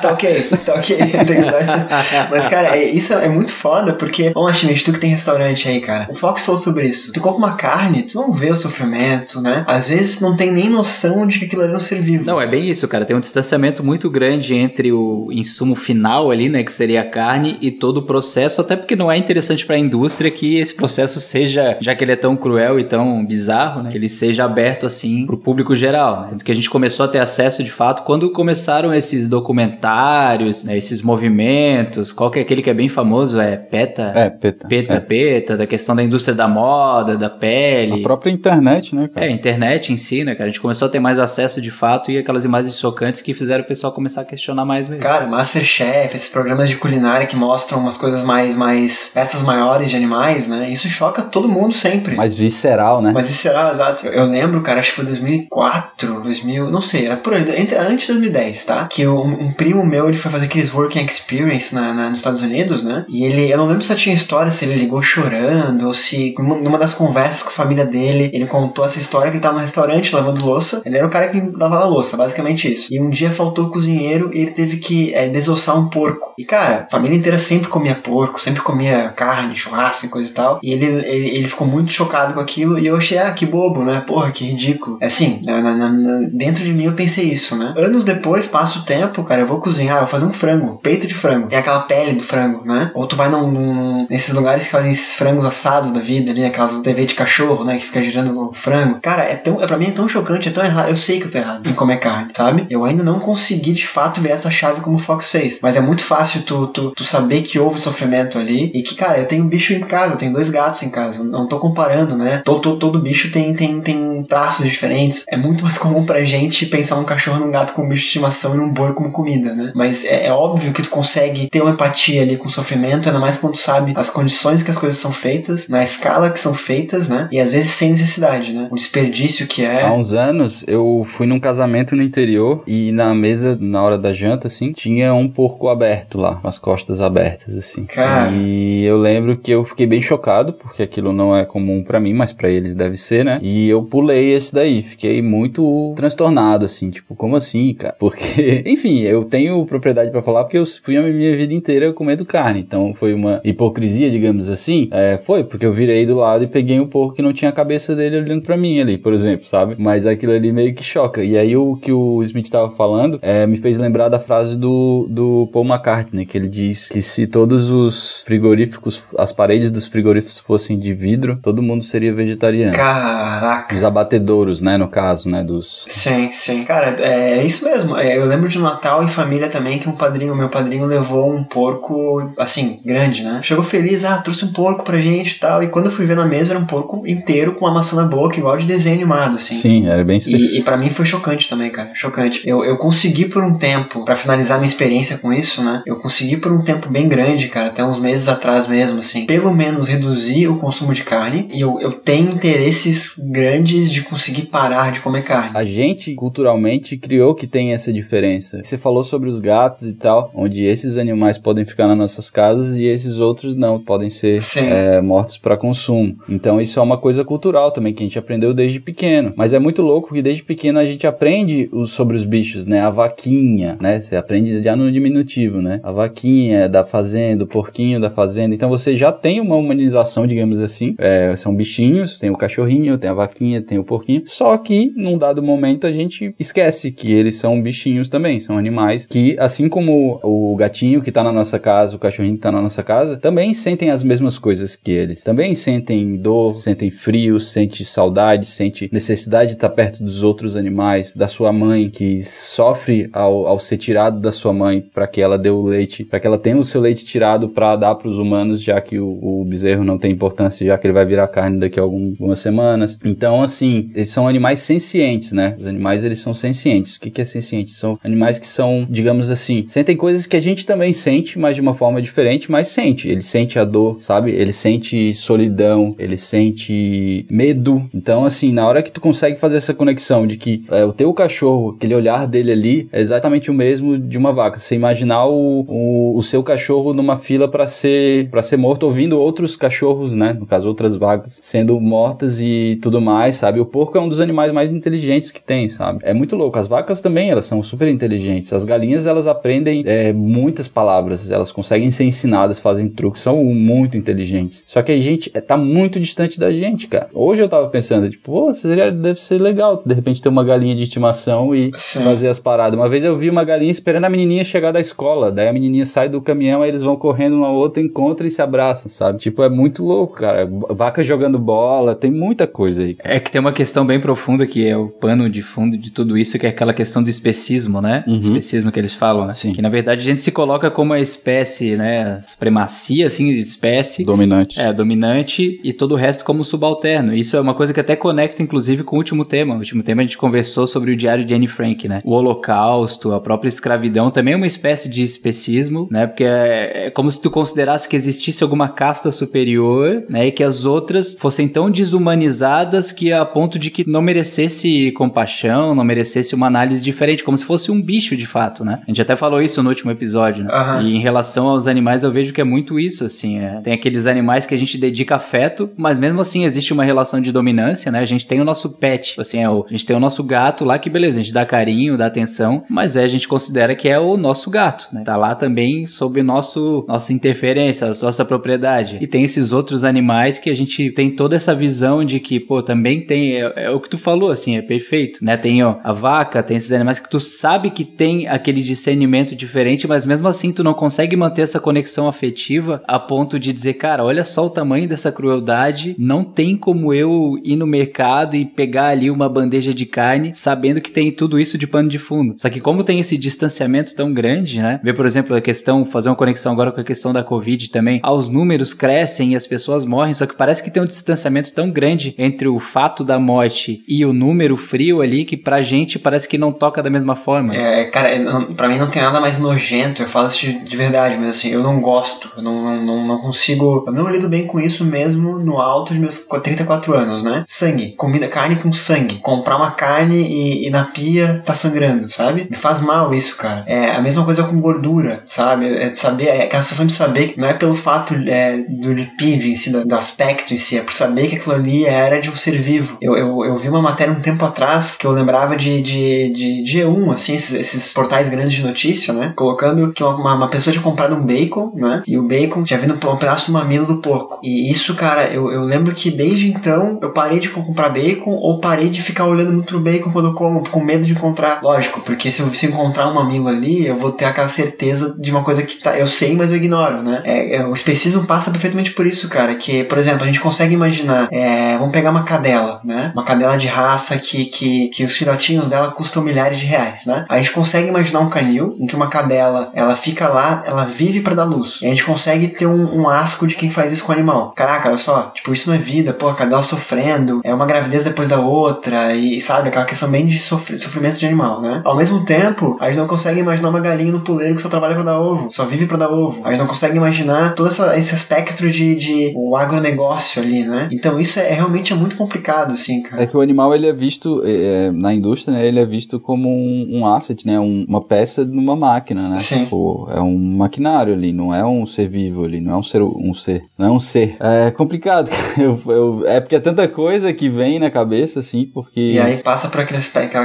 tá ok, tá ok. Mas, cara, é, isso é muito foda, porque, vamos lá, Chinês, tu que tem restaurante aí, cara. O Fox falou sobre isso. Tu compra uma carne, tu não vê o sofrimento, né? Às vezes não tem nem noção de que aquilo ali é um ser vivo. Não, é bem isso, cara. Tem um distanciamento muito grande entre o insumo final ali, né, que seria a carne, e todo o processo, até porque não é interessante para a indústria que esse processo seja, já que ele é tão cruel e tão bizarro, né, que ele seja aberto assim pro público geral. Né? Tanto que a gente começou a ter acesso de fato quando começaram esses documentários, né, esses movimentos. Qual que é aquele que é bem famoso? É PETA? É, PETA. PETA, é. PETA, da questão da indústria da moda, da pele. A própria internet, né, cara? É, a internet em si, né, cara? A gente começou a ter mais acesso de fato e aquelas imagens chocantes que fizeram o pessoal começar a questionar mais mesmo. Cara, Masterchef, esses programas de culinária que mostram umas coisas mais, mais peças maiores de animais, né? Isso choca todo mundo sempre. Mais visceral, né? Mais visceral, exato. Eu lembro, cara, acho que foi 2004, 2000, não sei, era por aí, antes de 2010, tá? Que um, primo meu, ele foi fazer aqueles working experience na, na, nos Estados Unidos, né? E ele, eu não lembro se tinha história, se ele ligou chorando, ou se numa das conversas com a família dele, ele contou essa história que ele tava no restaurante lavando louça. Ele era o cara que lavava louça, basicamente isso. E um dia faltou o cozinheiro e ele teve que é, desossar um porco. E cara, a família inteira sempre comia porco, sempre comia carne, churrasco e coisa e tal. E ele, ele, ele ficou muito chocado com aquilo e eu achei, ah, que bobo, né? Porra, que ridículo. É assim, na, na, na, dentro de mim eu pensei isso, né? Anos depois, passa o tempo, cara, eu vou cozinhar, eu vou fazer um frango, peito de frango. Tem aquela pele do frango, né? Ou tu vai num, num, nesses lugares que fazem esses frangos assados da vida ali, aquelas TV de cachorro, né? Que fica girando o frango. Cara, é tão, é, pra mim é tão chocante, é tão errado. Eu sei que eu tô errado em comer carne, sabe? Eu ainda não consegui de fato virar essa chave como o Fox fez. Mas é muito fácil tu, tu, tu saber que houve sofrimento ali e que, cara, eu tenho um bicho em casa, eu tenho dois gatos em casa. Não tô comparando, né? Todo, todo, bicho tem, tem, tem traços diferentes. É muito mais comum pra gente pensar um cachorro num gato como bicho de estimação e num boi como comida, né? Mas é, é óbvio que tu consegue ter uma empatia ali com o sofrimento, ainda mais quando tu sabe as condições que as coisas são feitas, na escala que são feitas, né? E às vezes sem necessidade, né? O desperdício que é. Há uns anos eu fui num casamento no interior e na mesa, na hora da janta, assim, tinha um porco aberto lá, com as costas abertas, assim. Cara. E eu lembro que eu fiquei bem chocado, porque aquilo não é comum para mim, mas para eles deve ser, né? E eu pulei esse daí, fiquei muito transtornado, assim, tipo, como assim, cara? Porque, enfim, eu tenho propriedade para falar porque eu fui a minha vida inteira comendo carne, então foi uma hipocrisia, digamos assim. É, foi, porque eu virei do lado e peguei um porco que não tinha a cabeça dele olhando para mim ali, por exemplo, sabe? Mas aquilo ali meio que choca. E aí o que o Smith estava falando é, me fez lembrar da frase do, do Paul McCartney, que ele diz que se todos os frigoríficos, as paredes dos frigoríficos fossem de vidro, todo mundo seria vegetariano. Caraca. Os abatedouros, né, no caso, né, dos... Sim, sim. Cara, é isso mesmo. É, eu lembro de um Natal em família também que um padrinho, meu padrinho levou um porco, assim, grande, né? Chegou feliz, ah, trouxe um porco pra gente e tal. E quando eu fui ver na mesa, era um porco inteiro com uma maçã na boca, igual de desenho animado, assim. Sim, era bem E, e para mim foi chocante também, cara. Chocante. Eu, eu consegui por um tempo, para finalizar minha experiência com isso, né? Eu consegui por um tempo bem grande, cara, até uns meses atrás mesmo, assim, pelo menos reduzir o consumo de carne. E eu, eu tenho interesses grandes de conseguir parar de comer carne. A gente, culturalmente, criou que tem essa diferença. Você falou sobre os gatos e tal, onde esses animais podem ficar nas nossas casas e esses outros não, podem ser é, mortos para consumo. Então isso é uma coisa cultural também que a gente aprendeu desde pequeno. Mas é muito louco que desde pequeno a gente aprende sobre os bichos, né? A vaquinha, né? Você aprende já no diminutivo, né? A vaquinha da fazenda, o porquinho da fazenda. Então você já tem uma humanização, digamos assim. É, são bichinhos, tem o cachorrinho, tem a vaquinha, tem o porquinho. Só que num dado momento a gente esquece que eles são bichinhos também, são animais que, assim como o gatinho que tá na nossa casa, o cachorrinho que tá na nossa casa, também sentem as mesmas coisas que eles. Também sentem dor, sentem frio, sentem saudade, sentem necessidade de estar perto dos outros animais, da sua mãe que sofre ao, ao ser tirado da sua mãe para que ela dê o leite, para que ela tenha o seu leite tirado para dar para os humanos, já que o, o, bezerro não tem importância, já que ele vai virar carne daqui a algumas semanas. Então, assim, eles são animais sencientes, né? Os animais eles são sencientes. O que, que é senciente? São animais que são, digamos assim, sentem coisas que a gente também sente, mas de uma forma diferente, mas sente. Ele sente a dor, sabe? Ele sente solidão, ele sente medo. Então, assim, na hora que tu consegue fazer essa conexão de que é, o teu cachorro, aquele olhar dele ali, é exatamente o mesmo de uma vaca. Você imaginar o, o, o seu cachorro numa fila para ser para ser morto, ouvindo outros cachorros, né? No caso, outras vacas sendo mortas e tudo mais, sabe? O porco é um dos animais mais inteligentes que tem, sabe? É muito louco. As vacas também, elas são super inteligentes. As galinhas, elas aprendem é, muitas palavras, elas conseguem ser ensinadas, fazem truques, são muito inteligentes. Só que a gente é, tá muito distante da gente, cara. Hoje eu tava pensando, tipo, pô, seria, deve ser legal, de repente ter uma galinha de estimação e Sim. fazer as paradas. Uma vez eu vi uma galinha esperando a menininha chegar da escola, daí a menininha sai do caminhão, aí eles vão correndo uma outra, encontram e se abraçam, sabe? Tipo, é muito louco, cara. Vaca jogando bola, tem muita coisa aí. É que tem uma questão bem profunda que é o pano de fundo de tudo isso, que é aquela questão do especismo, né? Uhum. Especismo que eles falam, né? Sim. Que na verdade a gente se coloca como a espécie, né? Supremacia, assim, de espécie. Dominante. É, dominante e todo o resto como subalterno. Isso é uma coisa que até conecta, inclusive, com o último tema. O último tema a gente conversou sobre o diário de Anne Frank, né? O holocausto, a própria escravidão, também é uma espécie de especismo, né? Porque é, é como se tu considerasse que existisse alguma casta superior, né? E que as outras fossem tão desumanizadas que a ponto de que não merecesse compaixão, não merecesse uma análise diferente, como se fosse um bicho de fato, né? A gente até falou isso no último episódio, né? Uhum. E em relação aos animais, eu vejo que é muito isso, assim. É. Tem aqueles animais que a gente dedica afeto, mas mesmo assim existe uma relação de dominância, né? A gente tem o nosso pet, assim, é o, a gente tem o nosso gato lá que beleza, a gente dá carinho, dá atenção, mas é, a gente considera que é o nosso gato, né? Tá lá também sob nosso, nossa interferência, nossa propriedade. E tem esses outros animais que a gente tem toda essa visão de que, pô, também tem, é, é o que tu falou, assim, é perfeito, né? Tem ó, a vaca, tem esses animais que tu sabe que tem aquele discernimento diferente, mas mesmo assim tu não consegue manter essa conexão afetiva a ponto de dizer, cara, olha só o tamanho dessa crueldade, não tem como eu ir no mercado e pegar ali uma bandeja de carne sabendo que tem tudo isso de pano de fundo. Só que como tem esse distanciamento tão grande, né? Ver, por exemplo, a questão, fazer uma conexão agora com a questão da Covid também, ah, os números crescem e as pessoas morrem, só que parece que tem um distanciamento tão grande entre o fato da morte e o número frio ali que pra gente parece que não toca da mesma forma. É, cara, pra mim não tem nada mais nojento, eu falo isso de, de verdade, mas assim, eu não gosto, eu não, não, não, não consigo, eu não lido bem com isso mesmo no alto de meus 34 anos, né? Sangue, comida, carne com sangue, comprar uma carne e, e na pia tá sangrando, sabe? Me faz mal isso, cara. É a mesma coisa com gordura, sabe? É saber, é aquela sensação de saber que não é pelo fato é, do lipídio em si, do, do aspecto em si, é por saber que aquilo ali era de um ser vivo. Eu, eu, eu vi uma matéria um tempo atrás que eu lembrava de, de, de, de G1, assim, esses, esses portais grandes de notícia, né? Colocando que uma, uma pessoa tinha comprado um bacon, né? E o bacon tinha vindo um pedaço do mamilo do porco. E isso, cara, eu, eu lembro que desde então eu parei de comprar bacon ou parei de ficar olhando muito pro bacon quando eu como, com medo de encontrar. Lógico, porque se eu se encontrar um mamilo ali, eu vou ter aquela certeza de uma coisa que tá, eu sei, mas eu ignoro, né? É, é, o especismo passa perfeitamente por isso, cara. Que, por exemplo, a gente consegue imaginar, é, vamos pegar uma cadela, né? Uma cadela de raça que, que, que os filhotinhos dela custam milhares de reais, né? A gente consegue imaginar um canil em que uma cadela, ela fica lá, ela vive para dar luz. E a gente consegue ter um, um asco de quem faz isso com o animal. Caraca, olha só, tipo, isso não é vida, pô, a cadela sofrendo, é uma gravidez depois da outra, e sabe, aquela questão bem de sofr sofrimento de animal, né? Ao mesmo tempo, a gente não consegue imaginar uma galinha no puleiro que só trabalha para dar ovo, só vive para dar ovo. A gente não consegue imaginar todo essa, esse espectro de, de o agronegócio ali, né? Então isso é, é realmente é muito complicado, assim, cara. É que o animal, ele é visto, é, é, na indústria, né, ele é visto como um, um asset, né? Um, uma peça de uma máquina, né? Sim. Tipo, é um maquinário ali, não é um ser vivo ali, não é um ser, um ser, não é um ser. É complicado, eu, eu, é porque é tanta coisa que vem na cabeça, assim, porque... E aí passa por aquele,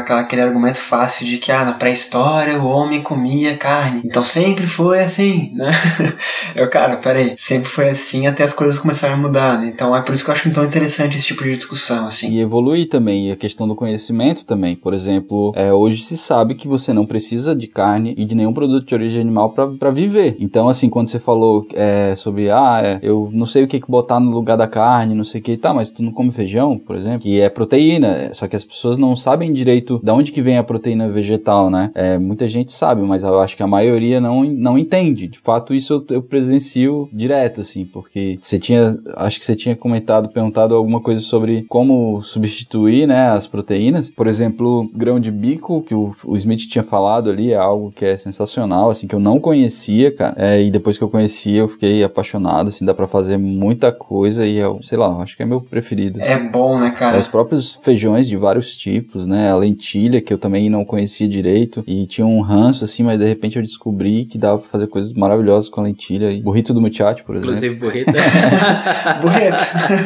aquele argumento fácil de que, ah, na pré-história o homem comia carne, então sempre foi assim, né? eu, cara, peraí, sempre foi assim até as coisas começaram a mudar, né? Então é por isso que eu acho tão interessante esse tipo de discussão, assim. E evoluir também, e a questão do conhecimento também, por exemplo, é, hoje se sabe que você não precisa de carne e de nenhum produto de origem animal para viver. Então, assim, quando você falou é, sobre, ah, é, eu não sei o que, que botar no lugar da carne, não sei o que, tá, mas tu não come feijão, por exemplo, que é proteína, só que as pessoas não sabem direito de onde que vem a proteína vegetal, né? É, muita gente sabe, mas eu acho que a maioria não, não entende. De fato, isso eu, eu presencio direto, assim, porque você tinha, acho que você tinha comentado, perguntado alguma coisa sobre como substituir, né, as proteínas. Por exemplo, grão de bico, que o, o Smith tinha falado ali, é algo que é sensacional, assim, que eu não conhecia, cara. É, e depois que eu conheci, eu fiquei apaixonado, assim, dá para fazer muita coisa e eu, sei lá, acho que é meu preferido. Assim. É bom, né, cara? É, os próprios feijões de vários tipos, né? A lentilha, que eu também não conhecia direito e tinha um ranço, assim, mas de repente eu descobri que dava pra fazer coisas maravilhosas com a lentilha. E burrito do muchacho, por exemplo. Inclusive, burrito. burrito.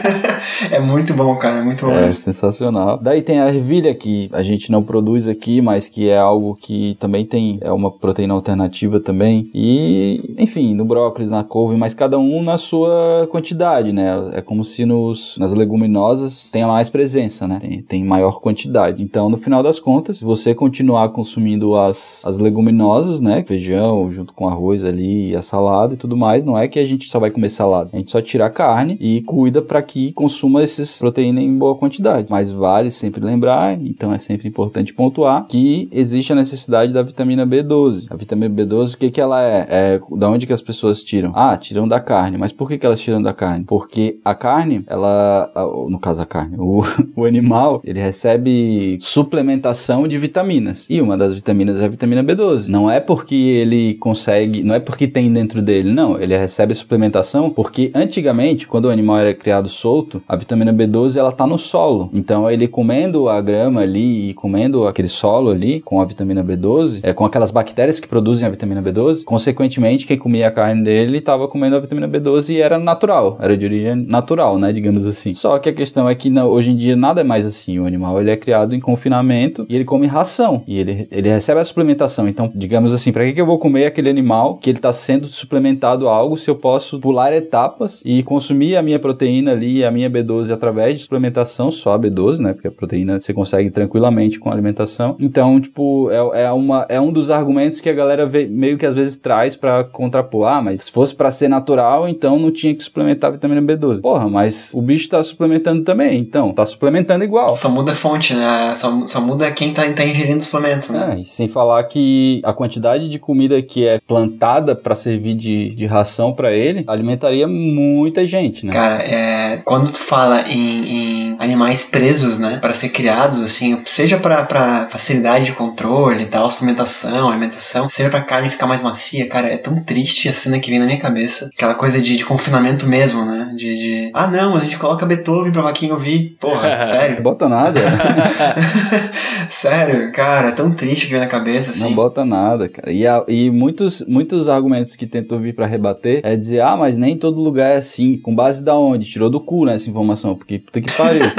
é muito bom, cara, é muito bom. É sensacional. Daí tem a ervilha, que a gente não produz aqui, mas que é algo que também tem, é uma proteína alternativa também. E, enfim, no brócolis, na couve, mas cada um na sua quantidade, né? É como se nos, nas leguminosas tenha mais presença, né? Tem, tem maior quantidade. Então, no final das contas, se você continuar consumindo as, as leguminosas, né? Feijão junto com arroz ali, a salada e tudo mais, não é que a gente só vai comer salada. A gente só tira a carne e cuida para que consuma esses proteínas em boa quantidade. Mas vale sempre lembrar, então é sempre importante pontuar que existe a necessidade da vitamina B12. A vitamina B12, o que que ela é? É da onde que as pessoas tiram? Ah, tiram da carne. Mas por que que elas tiram da carne? Porque a carne, ela, no caso a carne, o, o animal, ele recebe suplementação de vitaminas. E uma das vitaminas é a vitamina B12. Não é porque ele consegue, não é porque tem dentro dele, não. Ele recebe suplementação porque antigamente, quando o animal era criado solto, a vitamina B12 ela tá no solo. Então ele comendo a grama ali e comendo aquele solo ali com a vitamina B12, é com aquelas bactérias que produzem a vitamina B12, consequentemente quem comia a carne dele estava comendo a vitamina B12 e era natural, era de origem natural, né, digamos assim. Só que a questão é que hoje em dia nada é mais assim. O animal ele é criado em confinamento e ele come ração e ele, ele recebe a suplementação. Então, digamos assim, para que, que eu vou comer aquele animal que ele está sendo suplementado a algo se eu posso pular etapas e consumir a minha proteína ali, a minha B12 através de suplementação, só a B12, né? Porque a proteína você consegue tranquilamente com a alimentação. Então, tipo, é, é, uma, é um dos argumentos que a galera vê, meio que às vezes traz para contrapor. Ah, mas se fosse para ser natural, então não tinha que suplementar a vitamina B12. Porra, mas o bicho tá suplementando também, então tá suplementando igual. Só muda a fonte, né? Só, só muda quem tá, tá ingerindo suplementos, né? É, e sem falar que a quantidade de comida que é plantada para servir de, de ração para ele alimentaria muita gente, né? Cara, é, quando tu fala em, em animais presos, né, para ser criados, assim, seja para facilidade de controle tal, suplementação, alimentação, seja pra carne ficar mais macia, cara, é tão triste a cena que vem na minha cabeça. Aquela coisa de, de confinamento mesmo, né? De, de, ah, não, a gente coloca Beethoven pra vaquinha ouvir. Porra, sério? Bota nada. sério, cara, é tão triste que vem na cabeça, assim. Não bota nada, cara. E, a, e muitos, muitos argumentos que tentam vir para rebater é dizer, ah, mas nem todo lugar é assim. Com base da onde? Tirou do cu, né, essa informação, porque puta que pariu.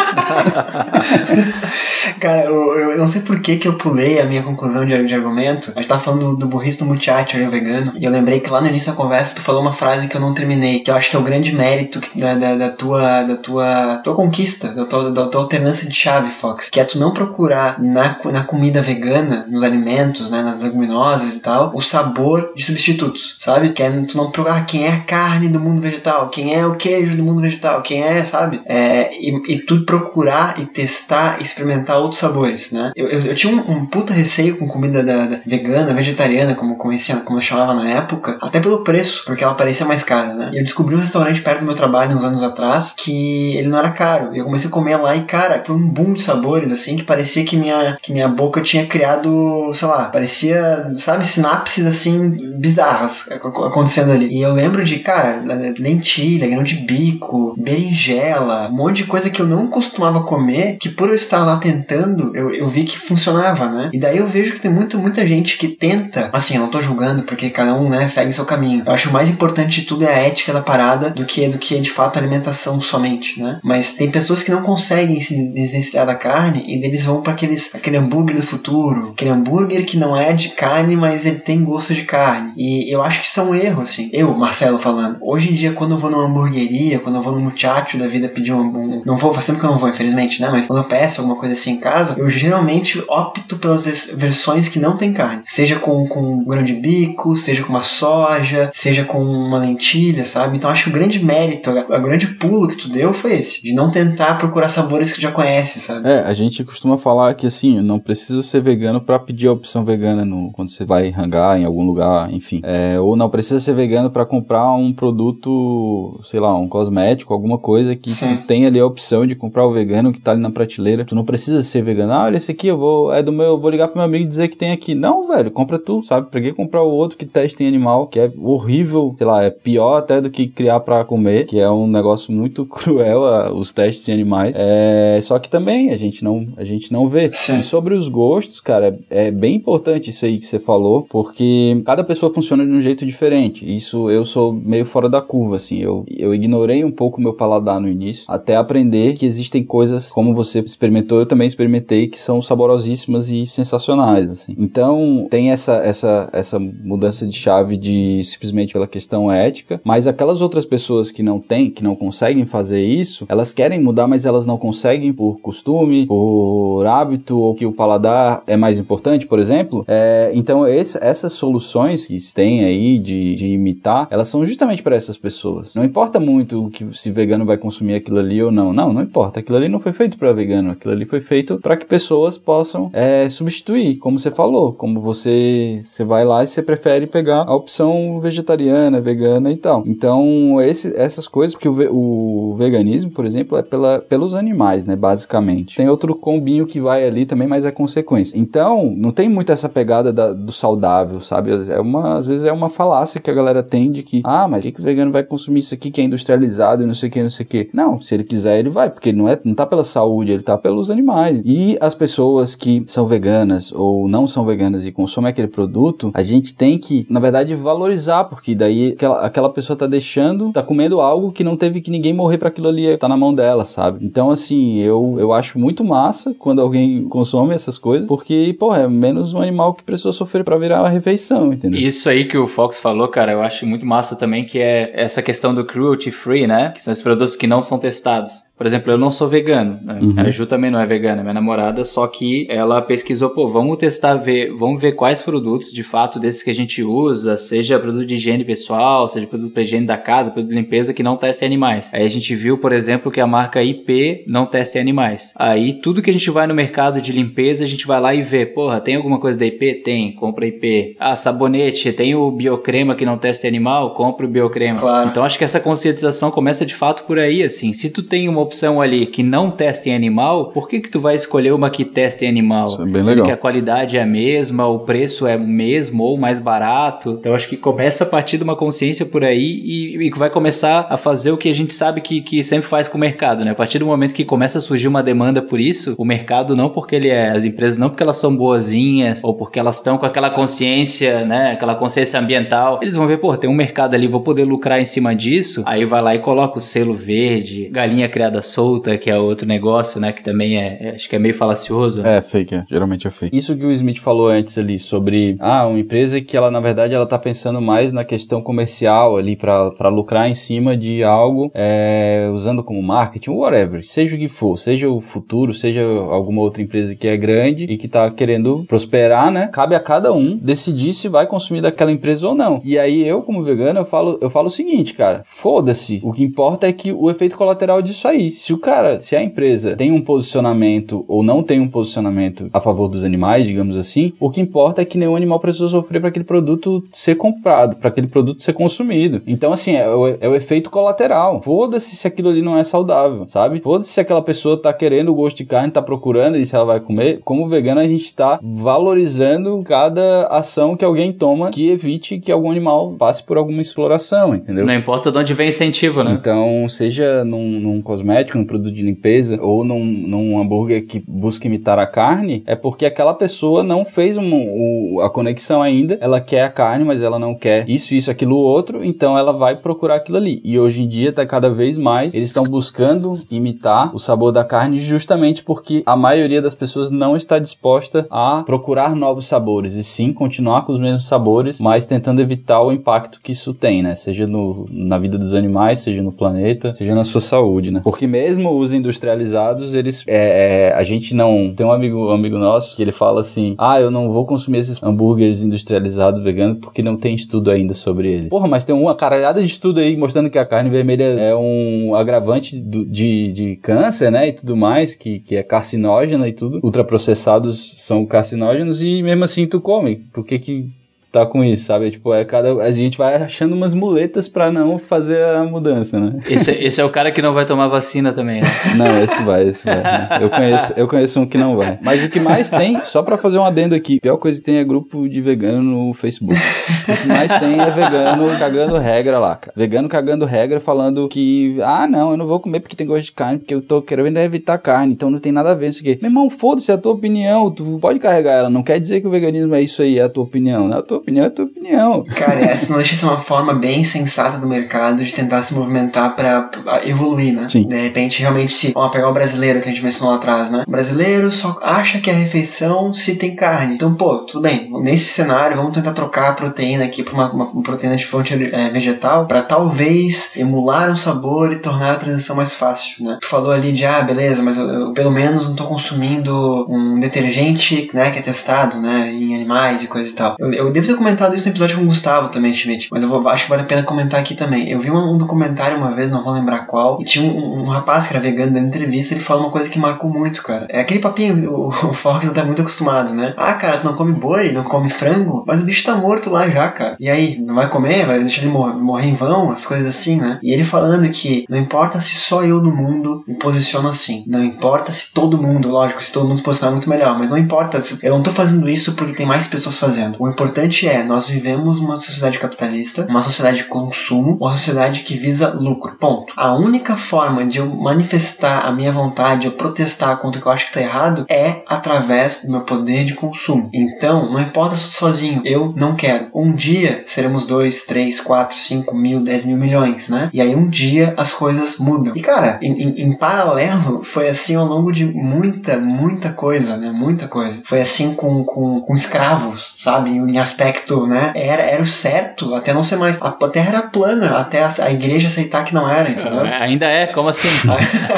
Cara, eu, eu não sei por que, que eu pulei a minha conclusão de, de argumento. A gente tava falando do, do burrito do muchacho aí, o vegano. E eu lembrei que lá no início da conversa tu falou uma frase que eu não terminei. Que eu acho que é o grande mérito da, da, da tua, da tua, tua conquista, da tua, da tua alternância de chave, Fox. Que é tu não procurar na, na comida vegana, nos alimentos, né, nas leguminosas e tal, o sabor de substitutos, sabe? Que é tu não procurar quem é a carne do mundo vegetal, quem é o queijo do mundo vegetal, quem é, sabe? É, e, e tu procurar e testar, experimentar outros sabores, né? Eu, eu, eu tinha um, um, puta receio com comida da, da vegana, vegetariana, como, como, esse, como eu chamava na época, até pelo preço, porque ela parecia mais cara, né? E eu descobri um restaurante perto do meu trabalho uns anos atrás que ele não era caro. Eu comecei a comer lá e, cara, foi um boom de sabores, assim, que parecia que minha, que minha boca tinha criado, sei lá, parecia, sabe, sinapses, assim, bizarras acontecendo ali. E eu lembro de, cara, lentilha, grão de bico, berinjela, um monte de coisa que eu não costumava comer, que por eu estar lá tentando, eu, eu vi que funcionava, né? E daí eu vejo que tem muito, muita gente que tenta, assim, eu não tô julgando, porque cada um, né, segue seu caminho. Eu acho mais importante de tudo é a ética da parada do que, do que de fato alimentação somente, né? Mas tem pessoas que não conseguem se desvencilhar da carne e eles vão para aqueles aquele hambúrguer do futuro, aquele hambúrguer que não é de carne, mas ele tem gosto de carne. E eu acho que isso é um erro, assim. Eu, Marcelo, falando. Hoje em dia, quando eu vou numa hamburgueria, quando eu vou no muchacho da vida pedir um, um não vou, faz que eu não vou, infelizmente, né? Mas quando eu peço alguma coisa assim em casa, eu geralmente opto pelas versões que não tem carne. Seja com, com grão de bico, seja com uma soja, seja com uma lentilha, sabe? Então acho que o grande mérito, o grande pulo que tu deu foi esse, de não tentar procurar sabores que tu já conhece, sabe? É, a gente costuma falar que assim, não precisa ser vegano para pedir a opção vegana no, quando você vai rangar em algum lugar, enfim. É, ou não precisa ser vegano para comprar um produto, sei lá, um cosmético, alguma coisa que Sim. tu tem ali a opção de comprar o vegano que tá ali na prateleira. Tu não precisa ser vegano. Ah, olha esse aqui, eu vou, é do meu, eu vou ligar pro meu amigo e dizer que tem aqui. Não, velho, compra tu, sabe? Pra que comprar o outro que testa em animal, que é horrível, sei lá, é pior até do que criar para comer, que é um negócio muito cruel, os testes em animais. É, só que também a gente não, a gente não vê. Sim. E sobre os gostos, cara, é, é bem importante isso aí que você falou, porque cada pessoa funciona de um jeito diferente. Isso eu sou meio fora da curva, assim. Eu, eu ignorei um pouco meu paladar no início, até aprender que existem coisas, como você experimentou, eu também experimentei, que são saborosíssimas e sensacionais, assim. Então, tem essa, essa, essa mudança de chave de simplesmente pela questão ética, mas aquelas outras pessoas que não têm, que não conseguem fazer isso, elas querem mudar, mas elas não conseguem por costume, por hábito, ou que o paladar é mais importante, por exemplo. É, então, esse, essas soluções que tem aí de, de imitar, elas são justamente para essas pessoas. Não importa muito que se vegano vai consumir aquilo ali ou não. Não, não importa. Aquilo ali não foi feito para vegano. Aquilo ali foi feito para que pessoas possam é, substituir, como você falou, como você você vai lá e você prefere pegar a opção vegetariana, vegana e tal. Então, esse, essas coisas, porque o, o veganismo, por exemplo, é pela, pelos animais, né, basicamente. Tem outro combinho que vai ali também, mas é consequência. Então, não tem muito essa pegada da, do saudável, sabe? É uma, às vezes é uma falácia que a galera tem de que, ah, mas que, que o vegano vai consumir isso aqui que é industrializado e não sei o que, não sei o que. Não, se ele quiser, ele vai, porque ele não, é, não tá pela saúde, ele tá pelos animais. E as pessoas que são veganas ou não são veganas e consomem aquele produto, a gente tem que, na verdade, valorizar, porque daí aquela, aquela pessoa tá deixando, tá comendo algo que não teve que ninguém morrer para aquilo ali, tá na mão dela, sabe? Então, assim, eu, eu acho muito massa quando alguém consome essas coisas, porque, porra, é menos um animal que precisou sofrer para virar uma refeição, entendeu? Isso aí que o Fox falou, cara, eu acho muito massa também, que é essa questão do cruelty free, né? Que são os produtos que não são testados. Por exemplo, eu não sou vegano. Né? Uhum. A Ju também não é vegana, minha namorada, só que ela pesquisou, pô, vamos testar, ver, vamos ver quais produtos, de fato, desses que a gente usa, seja produto de higiene pessoal, seja produto para higiene da casa, produto de limpeza, que não testem animais. Aí a gente viu, por exemplo, que a marca IP não testa em animais. Aí tudo que a gente vai no mercado de limpeza, a gente vai lá e vê, porra, tem alguma coisa da IP? Tem, compra IP. Ah, sabonete, tem o biocrema que não testa em animal? Compra o biocrema. Claro. Então acho que essa conscientização começa de fato por aí, assim. Se tu tem uma opção ali que não testa em animal, por que que tu vai escolher uma que testa em animal? Isso é bem Sendo legal. que a qualidade é a mesma, o preço é o mesmo ou mais barato. Então acho que começa a partir de uma consciência por aí e, e vai começar a fazer o que a gente sabe que, que sempre faz com o mercado, né? A partir do momento que começa a surgir uma demanda por isso, o mercado não porque ele é, as empresas não porque elas são boazinhas ou porque elas estão com aquela consciência, né? Aquela consciência ambiental, eles vão ver, pô, tem um mercado ali, vou poder lucrar em cima disso. Aí vai lá e coloca o selo verde, galinha criada solta, que é outro negócio, né? Que também é, é, acho que é meio falacioso. É, fake, é. geralmente é fake. Isso que o Smith falou antes ali sobre, ah, uma empresa que ela, na verdade, ela tá pensando mais na questão comercial ali para lucrar em cima de algo, é, usando como marketing, whatever, seja o que for, seja o futuro, seja alguma outra empresa que é grande e que tá querendo prosperar, né? Cabe a cada um decidir se vai consumir daquela empresa ou não. E aí eu, como vegano, eu falo, eu falo o seguinte, cara, foda-se. O que importa é que o efeito colateral disso aí se o cara, se a empresa tem um posicionamento ou não tem um posicionamento a favor dos animais, digamos assim, o que importa é que nenhum animal precisa sofrer para aquele produto ser comprado, para aquele produto ser consumido. Então, assim, é o, é o efeito colateral. Foda-se se aquilo ali não é saudável, sabe? Foda-se se aquela pessoa tá querendo o gosto de carne, tá procurando e se ela vai comer. Como vegano, a gente tá valorizando cada ação que alguém toma que evite que algum animal passe por alguma exploração, entendeu? Não importa de onde vem incentivo, né? Então, seja num, num cosmético cosmético, num produto de limpeza ou num, num hambúrguer que busca imitar a carne, é porque aquela pessoa não fez um, um, a conexão ainda. Ela quer a carne, mas ela não quer isso, isso, aquilo, outro. Então ela vai procurar aquilo ali. E hoje em dia tá cada vez mais eles estão buscando imitar o sabor da carne justamente porque a maioria das pessoas não está disposta a procurar novos sabores e sim continuar com os mesmos sabores, mas tentando evitar o impacto que isso tem, né? Seja no, na vida dos animais, seja no planeta, seja na sua saúde, né? Porque mesmo os industrializados, eles. É, é, a gente não. Tem um amigo, um amigo nosso que ele fala assim: ah, eu não vou consumir esses hambúrgueres industrializados veganos porque não tem estudo ainda sobre eles. Porra, mas tem uma caralhada de estudo aí mostrando que a carne vermelha é um agravante do, de, de câncer, né? E tudo mais, que, que é carcinógena e tudo. Ultraprocessados são carcinógenos e mesmo assim tu come. Por que que tá com isso, sabe? Tipo, é cada, a gente vai achando umas muletas para não fazer a mudança, né? Esse, esse é o cara que não vai tomar vacina também, né? Não, esse vai, esse vai. Né? Eu conheço, eu conheço um que não vai. Mas o que mais tem, só para fazer um adendo aqui, a pior coisa que tem é grupo de vegano no Facebook. O que mais tem é vegano cagando regra lá, cara. Vegano cagando regra falando que, ah, não, eu não vou comer porque tem gosto de carne, porque eu tô querendo evitar carne, então não tem nada a ver isso aqui. Meu irmão, foda-se, é a tua opinião, tu pode carregar ela, não quer dizer que o veganismo é isso aí, é a tua opinião, né? A tua opinião é a tua opinião. Cara, essa não deixa de ser uma forma bem sensata do mercado de tentar se movimentar para evoluir, né? Sim. De repente, realmente, se. Vamos pegar o brasileiro que a gente mencionou lá atrás, né? O brasileiro só acha que é refeição se tem carne. Então, pô, tudo bem. Nesse cenário, vamos tentar trocar a proteína aqui para uma, uma, proteína de fonte é, vegetal para talvez emular um sabor e tornar a transição mais fácil, né? Tu falou ali de, ah, beleza, mas eu, eu pelo menos não tô consumindo um detergente, né, que é testado, né, em animais e coisa e tal. Eu, eu devo ter comentado isso no episódio com o Gustavo também, Schmidt, mas eu vou, acho que vale a pena comentar aqui também. Eu vi um, um documentário uma vez, não vou lembrar qual, e tinha um, um, rapaz que era vegano dando entrevista, ele falou uma coisa que marcou muito, cara. É aquele papinho, o, o Fox tá muito acostumado, né? Ah, cara, tu não come boi, não come frango, mas o bicho tá morto lá já, cara. E aí, não vai comer? Vai deixar ele morrer, morrer em vão? As coisas assim, né? E ele falando que não importa se só eu no mundo me posiciono assim, não importa se todo mundo, lógico, se todo mundo se posicionar muito melhor, mas não importa, se, eu não tô fazendo isso porque tem mais pessoas fazendo. O importante é, nós vivemos uma sociedade capitalista, uma sociedade de consumo, uma sociedade que visa lucro. Ponto. A única forma de eu manifestar a minha vontade, eu protestar contra o que eu acho que está errado, é através do meu poder de consumo. Então, não importa se eu sozinho, eu não quero. Um dia seremos dois, três, quatro, cinco mil, dez mil milhões, né? E aí um dia as coisas mudam. E cara, em, em, em paralelo, foi assim ao longo de muita, muita coisa, né? Muita coisa. Foi assim com, com, com escravos, sabe? Em aspecto né? Era, era o certo, até não ser mais. A terra era plana, até a, a igreja aceitar que não era, entendeu? É, ainda é, como assim?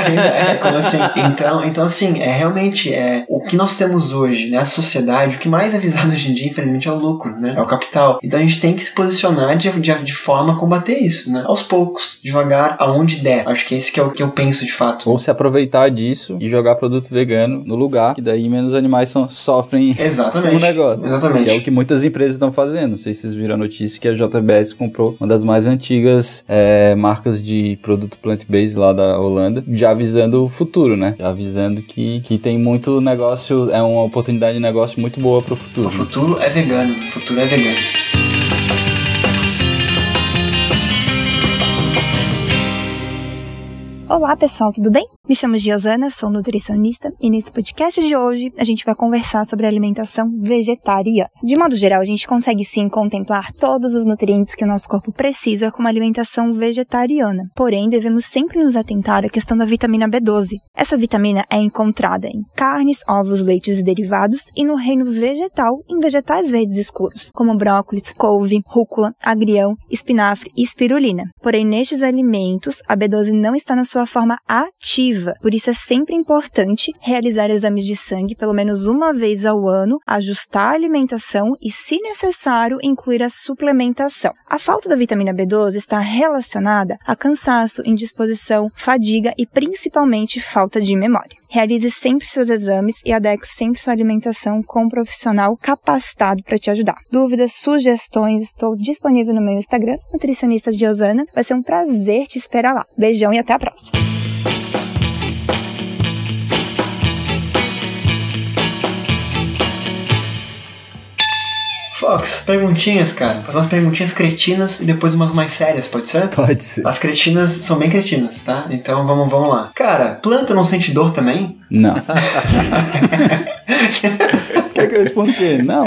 ainda é, como assim? Então, então assim, é realmente é, o que nós temos hoje, né? A sociedade, o que mais é visado hoje em dia, infelizmente, é o lucro, né? É o capital. Então a gente tem que se posicionar de, de, de forma a combater isso, né? Aos poucos, devagar, aonde der. Acho que esse que é o que eu penso de fato. Ou se aproveitar disso e jogar produto vegano no lugar, que daí menos animais são, sofrem Exatamente. o negócio. Exatamente. Que é o que muitas empresas estão fazendo. Não sei se vocês viram a notícia que a JBS comprou uma das mais antigas é, marcas de produto plant-based lá da Holanda, já avisando o futuro, né? Já avisando que, que tem muito negócio, é uma oportunidade de negócio muito boa para o futuro. O futuro é vegano, o futuro é vegano. Olá pessoal, tudo bem? Me chamo Giosana, sou nutricionista e nesse podcast de hoje a gente vai conversar sobre alimentação vegetariana. De modo geral, a gente consegue sim contemplar todos os nutrientes que o nosso corpo precisa com uma alimentação vegetariana. Porém, devemos sempre nos atentar à questão da vitamina B12. Essa vitamina é encontrada em carnes, ovos, leites e derivados e no reino vegetal em vegetais verdes escuros, como brócolis, couve, rúcula, agrião, espinafre e espirulina. Porém, nestes alimentos, a B12 não está na sua forma ativa. Por isso é sempre importante realizar exames de sangue pelo menos uma vez ao ano, ajustar a alimentação e, se necessário, incluir a suplementação. A falta da vitamina B12 está relacionada a cansaço, indisposição, fadiga e principalmente falta de memória. Realize sempre seus exames e adeque sempre sua alimentação com um profissional capacitado para te ajudar. Dúvidas, sugestões, estou disponível no meu Instagram, Nutricionista de Osana. Vai ser um prazer te esperar lá. Beijão e até a próxima. Fox, perguntinhas, cara. Fazer umas perguntinhas cretinas e depois umas mais sérias, pode ser? Pode ser. As cretinas são bem cretinas, tá? Então vamos, vamos lá. Cara, planta não sente dor também? Não. Quer que eu responda o quê? Não.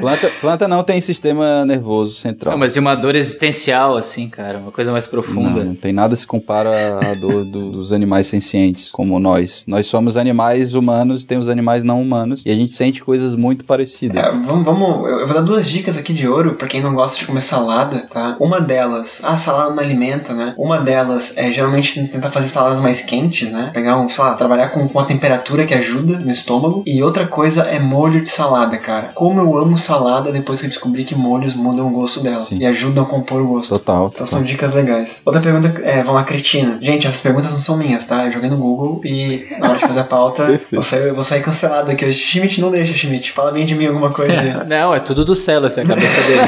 Planta, planta não tem sistema nervoso central. Não, mas e uma dor existencial, assim, cara, uma coisa mais profunda. Não, não tem nada se compara à dor do- dos animais sencientes, como nós. Nós somos animais humanos, temos animais não humanos, e a gente sente coisas muito parecidas. É, vamos, vamos, eu vou dar duas dicas aqui de ouro pra quem não gosta de comer salada, tá? Uma delas, ah, salada não alimenta, né? Uma delas é geralmente tentar fazer saladas mais quentes, né? Pegar um, sei lá, trabalhar com, uma temperatura que ajuda no estômago. E outra coisa é molho de salada, cara. Como eu amo salada depois que eu descobri que molhos mudam o gosto dela Sim. e ajudam a compor o gosto. Total. Então total. são dicas legais. Outra pergunta é, vamos lá, cretina. Gente, essas perguntas não são minhas, tá? Eu joguei no Google e na hora de fazer a pauta, vou sair, eu vou sair cancelado aqui. Schmidt, não deixa, Schmidt. Fala bem de mim alguma coisa. Não, é tudo do Celo, essa é a cabeça dele.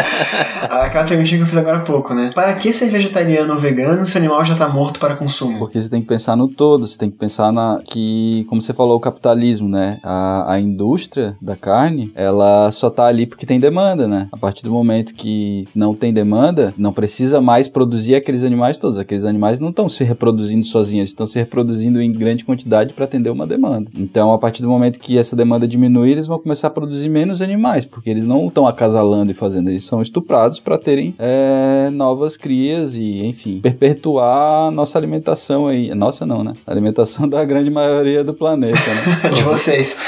Aquela perguntinha que eu fiz agora há pouco, né? Para que ser vegetariano ou vegano se o animal já tá morto para consumo? Porque você tem que pensar no todo, você tem que pensar na que, como você falou, o capitalismo, né? A, a indústria da carne, ela só tá ali porque tem demanda, né? A partir do momento que não tem demanda, não precisa mais produzir aqueles animais todos. Aqueles animais não estão se reproduzindo sozinhos, eles estão se reproduzindo em grande quantidade para atender uma demanda. Então, a partir do momento que essa demanda diminui, eles vão começar a produzir menos animais, porque eles não estão acasalando e fazendo, eles são estuprados para terem é, novas crias e, enfim, perpetuar nossa alimentação aí. Nossa, não, né? A alimentação da grande maioria do planeta, né? De vocês.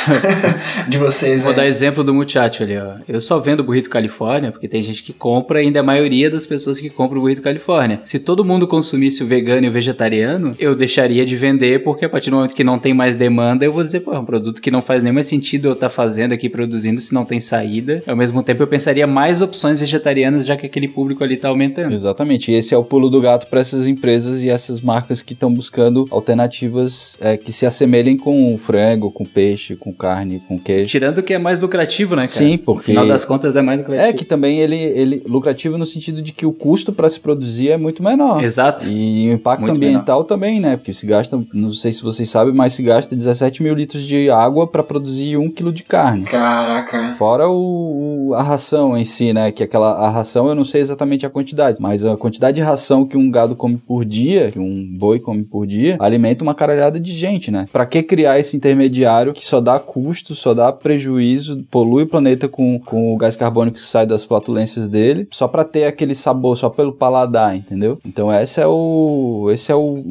de vocês, Vou é. dar exemplo do muchacho ali, ó. Eu só vendo burrito Califórnia, porque tem gente que compra, ainda a maioria das pessoas que compram o burrito Califórnia. Se todo mundo consumisse o vegano e o vegetariano, eu deixaria de vender, porque a partir do momento que não tem mais demanda, eu vou dizer, pô, é um produto que não faz nem mais sentido eu estar fazendo aqui, produzindo, se não tem saída. Ao mesmo tempo, eu pensaria mais opções vegetarianas, já que aquele público ali tá aumentando. Exatamente. E esse é o pulo do gato para essas empresas e essas marcas que estão buscando alternativas é, que se assemelhem com frango, com peixe, com carne, com queijo. Tirando que é mais lucrativo, né, cara? Sim, No porque- final das contas, é mais lucrativo. É que também ele, ele lucrativo no sentido de que o custo para se produzir é muito menor. Exato. E o impacto Muito ambiental também, né? Porque se gasta, não sei se vocês sabem, mas se gasta 17 mil litros de água para produzir um quilo de carne. Caraca. Fora o, o- a ração em si, né? Que aquela a ração eu não sei exatamente a quantidade, mas a quantidade de ração que um gado come por dia, que um boi come por dia, alimenta uma caralhada de gente, né? Pra que criar esse intermediário que só dá custo, só dá prejuízo, polui o planeta com, com o gás carbônico que sai das flatulências dele, só pra ter aquele sabor, só pelo paladar, entendeu? Então esse é o esse é o,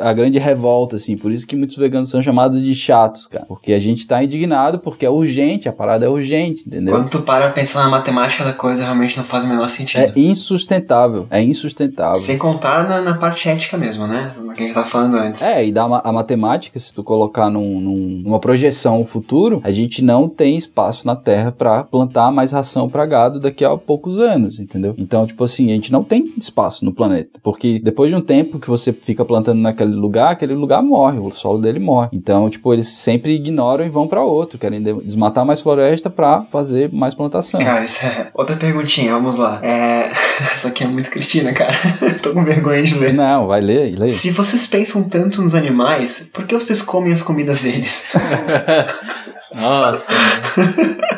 a grande revolta assim, por isso que muitos veganos são chamados de chatos, cara, porque a gente tá indignado porque é urgente, a parada é urgente, entendeu? Quando tu para pensar na matemática da coisa, realmente não faz o menor sentido. É insustentável, é insustentável. Sem contar na, na parte ética mesmo, né? O que a gente tava falando antes. É, e da ma- a matemática, se tu colocar num- num- numa projeção futuro, a gente não tem espaço na Terra pra plantar mais ração pra gado daqui a poucos anos, entendeu? Então, tipo assim, a gente não tem espaço no planeta, porque depois de um tempo que você fica plantando naquele lugar, aquele lugar morre, o solo dele morre. Então, tipo, eles sempre ignoram e vão pra outro, querem de- desmatar mais floresta pra fazer mais plantação. Cara, isso é. Outra perguntinha, vamos lá. É. Essa aqui é muito cretina, cara. Tô com vergonha de ler. Não, vai ler, aí, lê. Se vocês pensam tanto nos animais, por que vocês comem as comidas deles? Nossa.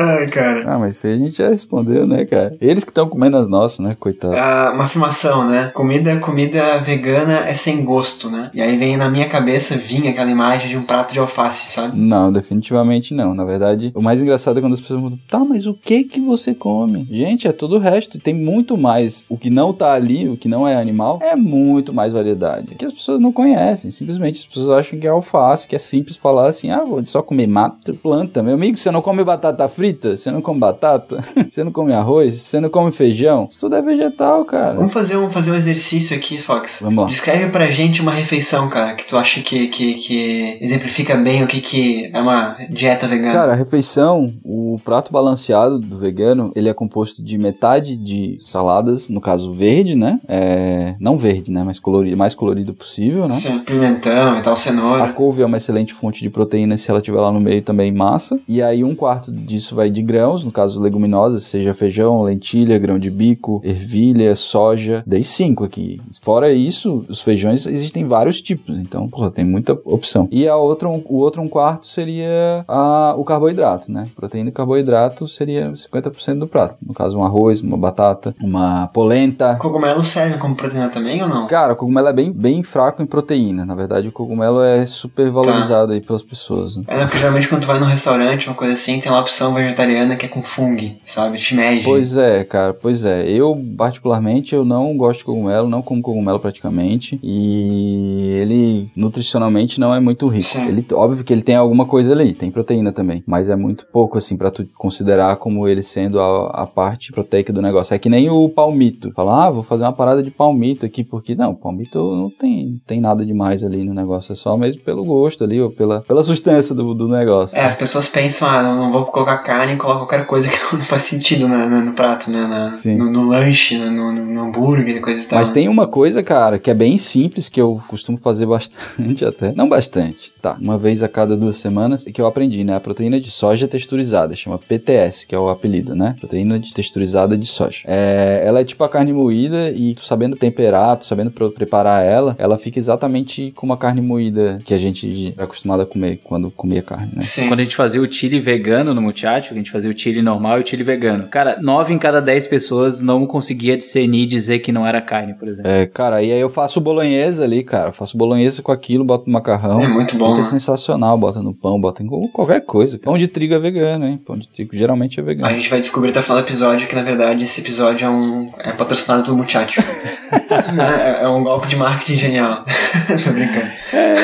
Ai, cara. Ah, mas isso aí a gente já respondeu, né, cara? Eles que estão comendo as nossas, né, coitado. Ah, uma afirmação, né? Comida, comida vegana é sem gosto, né? E aí vem na minha cabeça, vinha aquela imagem de um prato de alface, sabe? Não, definitivamente não. Na verdade, o mais engraçado é quando as pessoas perguntam, tá, mas o que que você come? Gente, é todo o resto. Tem muito mais. O que não tá ali, o que não é animal, é muito mais variedade. Que as pessoas não conhecem. Simplesmente as pessoas acham que é alface, que é simples falar assim, ah, vou só comer mato, planta. Meu amigo, você não come batata frita? Você não come batata? você não come arroz? Você não come feijão? Isso tudo é vegetal, cara. Vamos fazer, um, fazer um exercício aqui, Fox. Vamos lá. Descreve pra gente uma refeição, cara, que tu acha que, que, que exemplifica bem o que, que é uma dieta vegana. Cara, a refeição, o prato balanceado do vegano, ele é composto de metade de saladas, no caso verde, né? É, não verde, né? Mas colorido, mais colorido possível, né? Assim, pimentão e tal, A cenoura. couve é uma excelente fonte de proteína se ela tiver lá no meio também massa. E aí um quarto disso vai de grãos, no caso leguminosas, seja feijão, lentilha, grão de bico, ervilha, soja. Dei cinco aqui. Fora isso, os feijões existem vários tipos, então, porra, tem muita opção. E a outra, o outro um quarto seria a, o carboidrato, né? Proteína e carboidrato seria 50% do prato. No caso, um arroz, uma batata, uma polenta. Cogumelo serve como proteína também ou não? Cara, o cogumelo é bem, bem fraco em proteína. Na verdade, o cogumelo é super valorizado tá. aí pelas pessoas. Né? É, porque geralmente quando tu vai num restaurante, uma coisa assim, tem uma opção vegetariana que é com fungo, sabe? Shimeji. Pois é, cara, pois é. Eu, particularmente, eu não gosto de cogumelo, não como cogumelo praticamente. E ele, nutricionalmente, não é muito rico. Sim. Ele, óbvio que ele tem alguma coisa ali, tem proteína também. Mas é muito pouco, assim, para tu considerar como ele sendo a, a, parte proteica do negócio. É que nem o palmito. Falar, ah, vou fazer uma parada de palmito aqui, porque não, palmito não tem, tem nada demais ali no negócio. É só mesmo pelo gosto ali, ou pela, pela sustância do, do negócio. É, as pessoas pensam, ah, não, não vou colocar carne e coloco qualquer coisa que não faz sentido no, no, no prato, né? Na. No, no lanche, no, no, hambúrguer e coisa e tal. Mas tem uma coisa, cara, que é bem simples, que eu costumo fazer bastante até. Não bastante, tá. Uma vez a cada duas semanas, e que eu aprendi, né? A proteína de soja texturizada, chama PTS, que é o apelido, né? Proteína de texturizada de soja. É, ela é tipo a carne moída e tu sabendo temperar, tu sabendo preparar ela, ela fica exatamente como a carne moída que a gente é acostumado a comer quando comia carne, né? Sim. Quando a gente fazia o chili vegano no a gente fazia o chili normal e o chili vegano. Cara, nove em cada dez pessoas não conseguia discernir e dizer que não era carne, por exemplo. É, cara, e aí eu faço bolonhesa ali, cara. Eu faço bolonhesa com aquilo, boto no macarrão. É muito bom. Fica né? sensacional, bota no pão, bota em qualquer coisa. Pão de trigo é vegano, hein? Pão de trigo geralmente é vegano. A gente vai descobrir até o final do episódio que, na verdade, esse episódio é um é patrocinado pelo Muchacho. é, é, um golpe de marketing genial. Tô brincando. É.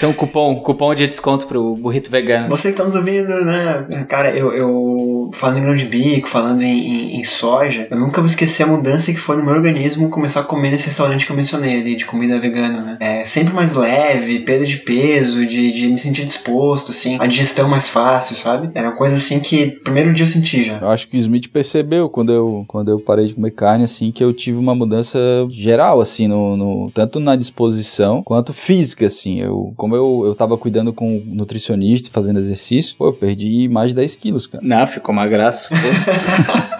Tem um cupom, cupom de desconto pro burrito vegano. Você que tá nos ouvindo, né? Cara, eu, eu falando em grão de bico, falando em, em, em, soja, eu nunca vou esquecer a mudança que foi no meu organismo começar a comer nesse restaurante que eu mencionei ali, de comida vegana, né? É sempre mais leve, perda de peso, de, de me sentir disposto, assim, a digestão mais fácil, sabe? Era uma coisa assim que primeiro dia eu senti já. Eu acho que o Smith percebeu quando eu, quando eu parei de comer carne, assim, que eu tive uma mudança geral, assim, no, no tanto na disposição quanto física, assim. Eu, como eu, eu tava cuidando com um nutricionista, fazendo exercício, pô, eu perdi mais de 10 quilos, cara. Não, ficou uma graça.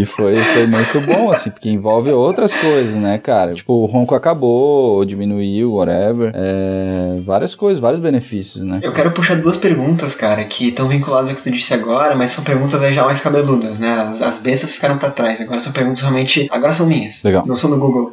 E foi, foi muito bom, assim, porque envolve outras coisas, né, cara? Tipo, o ronco acabou, diminuiu, whatever. É, várias coisas, vários benefícios, né? Eu quero puxar duas perguntas, cara, que estão vinculadas ao que tu disse agora, mas são perguntas aí já mais cabeludas, né? As, as bestas ficaram pra trás. Agora são perguntas realmente. Agora são minhas. Legal. Não são do Google.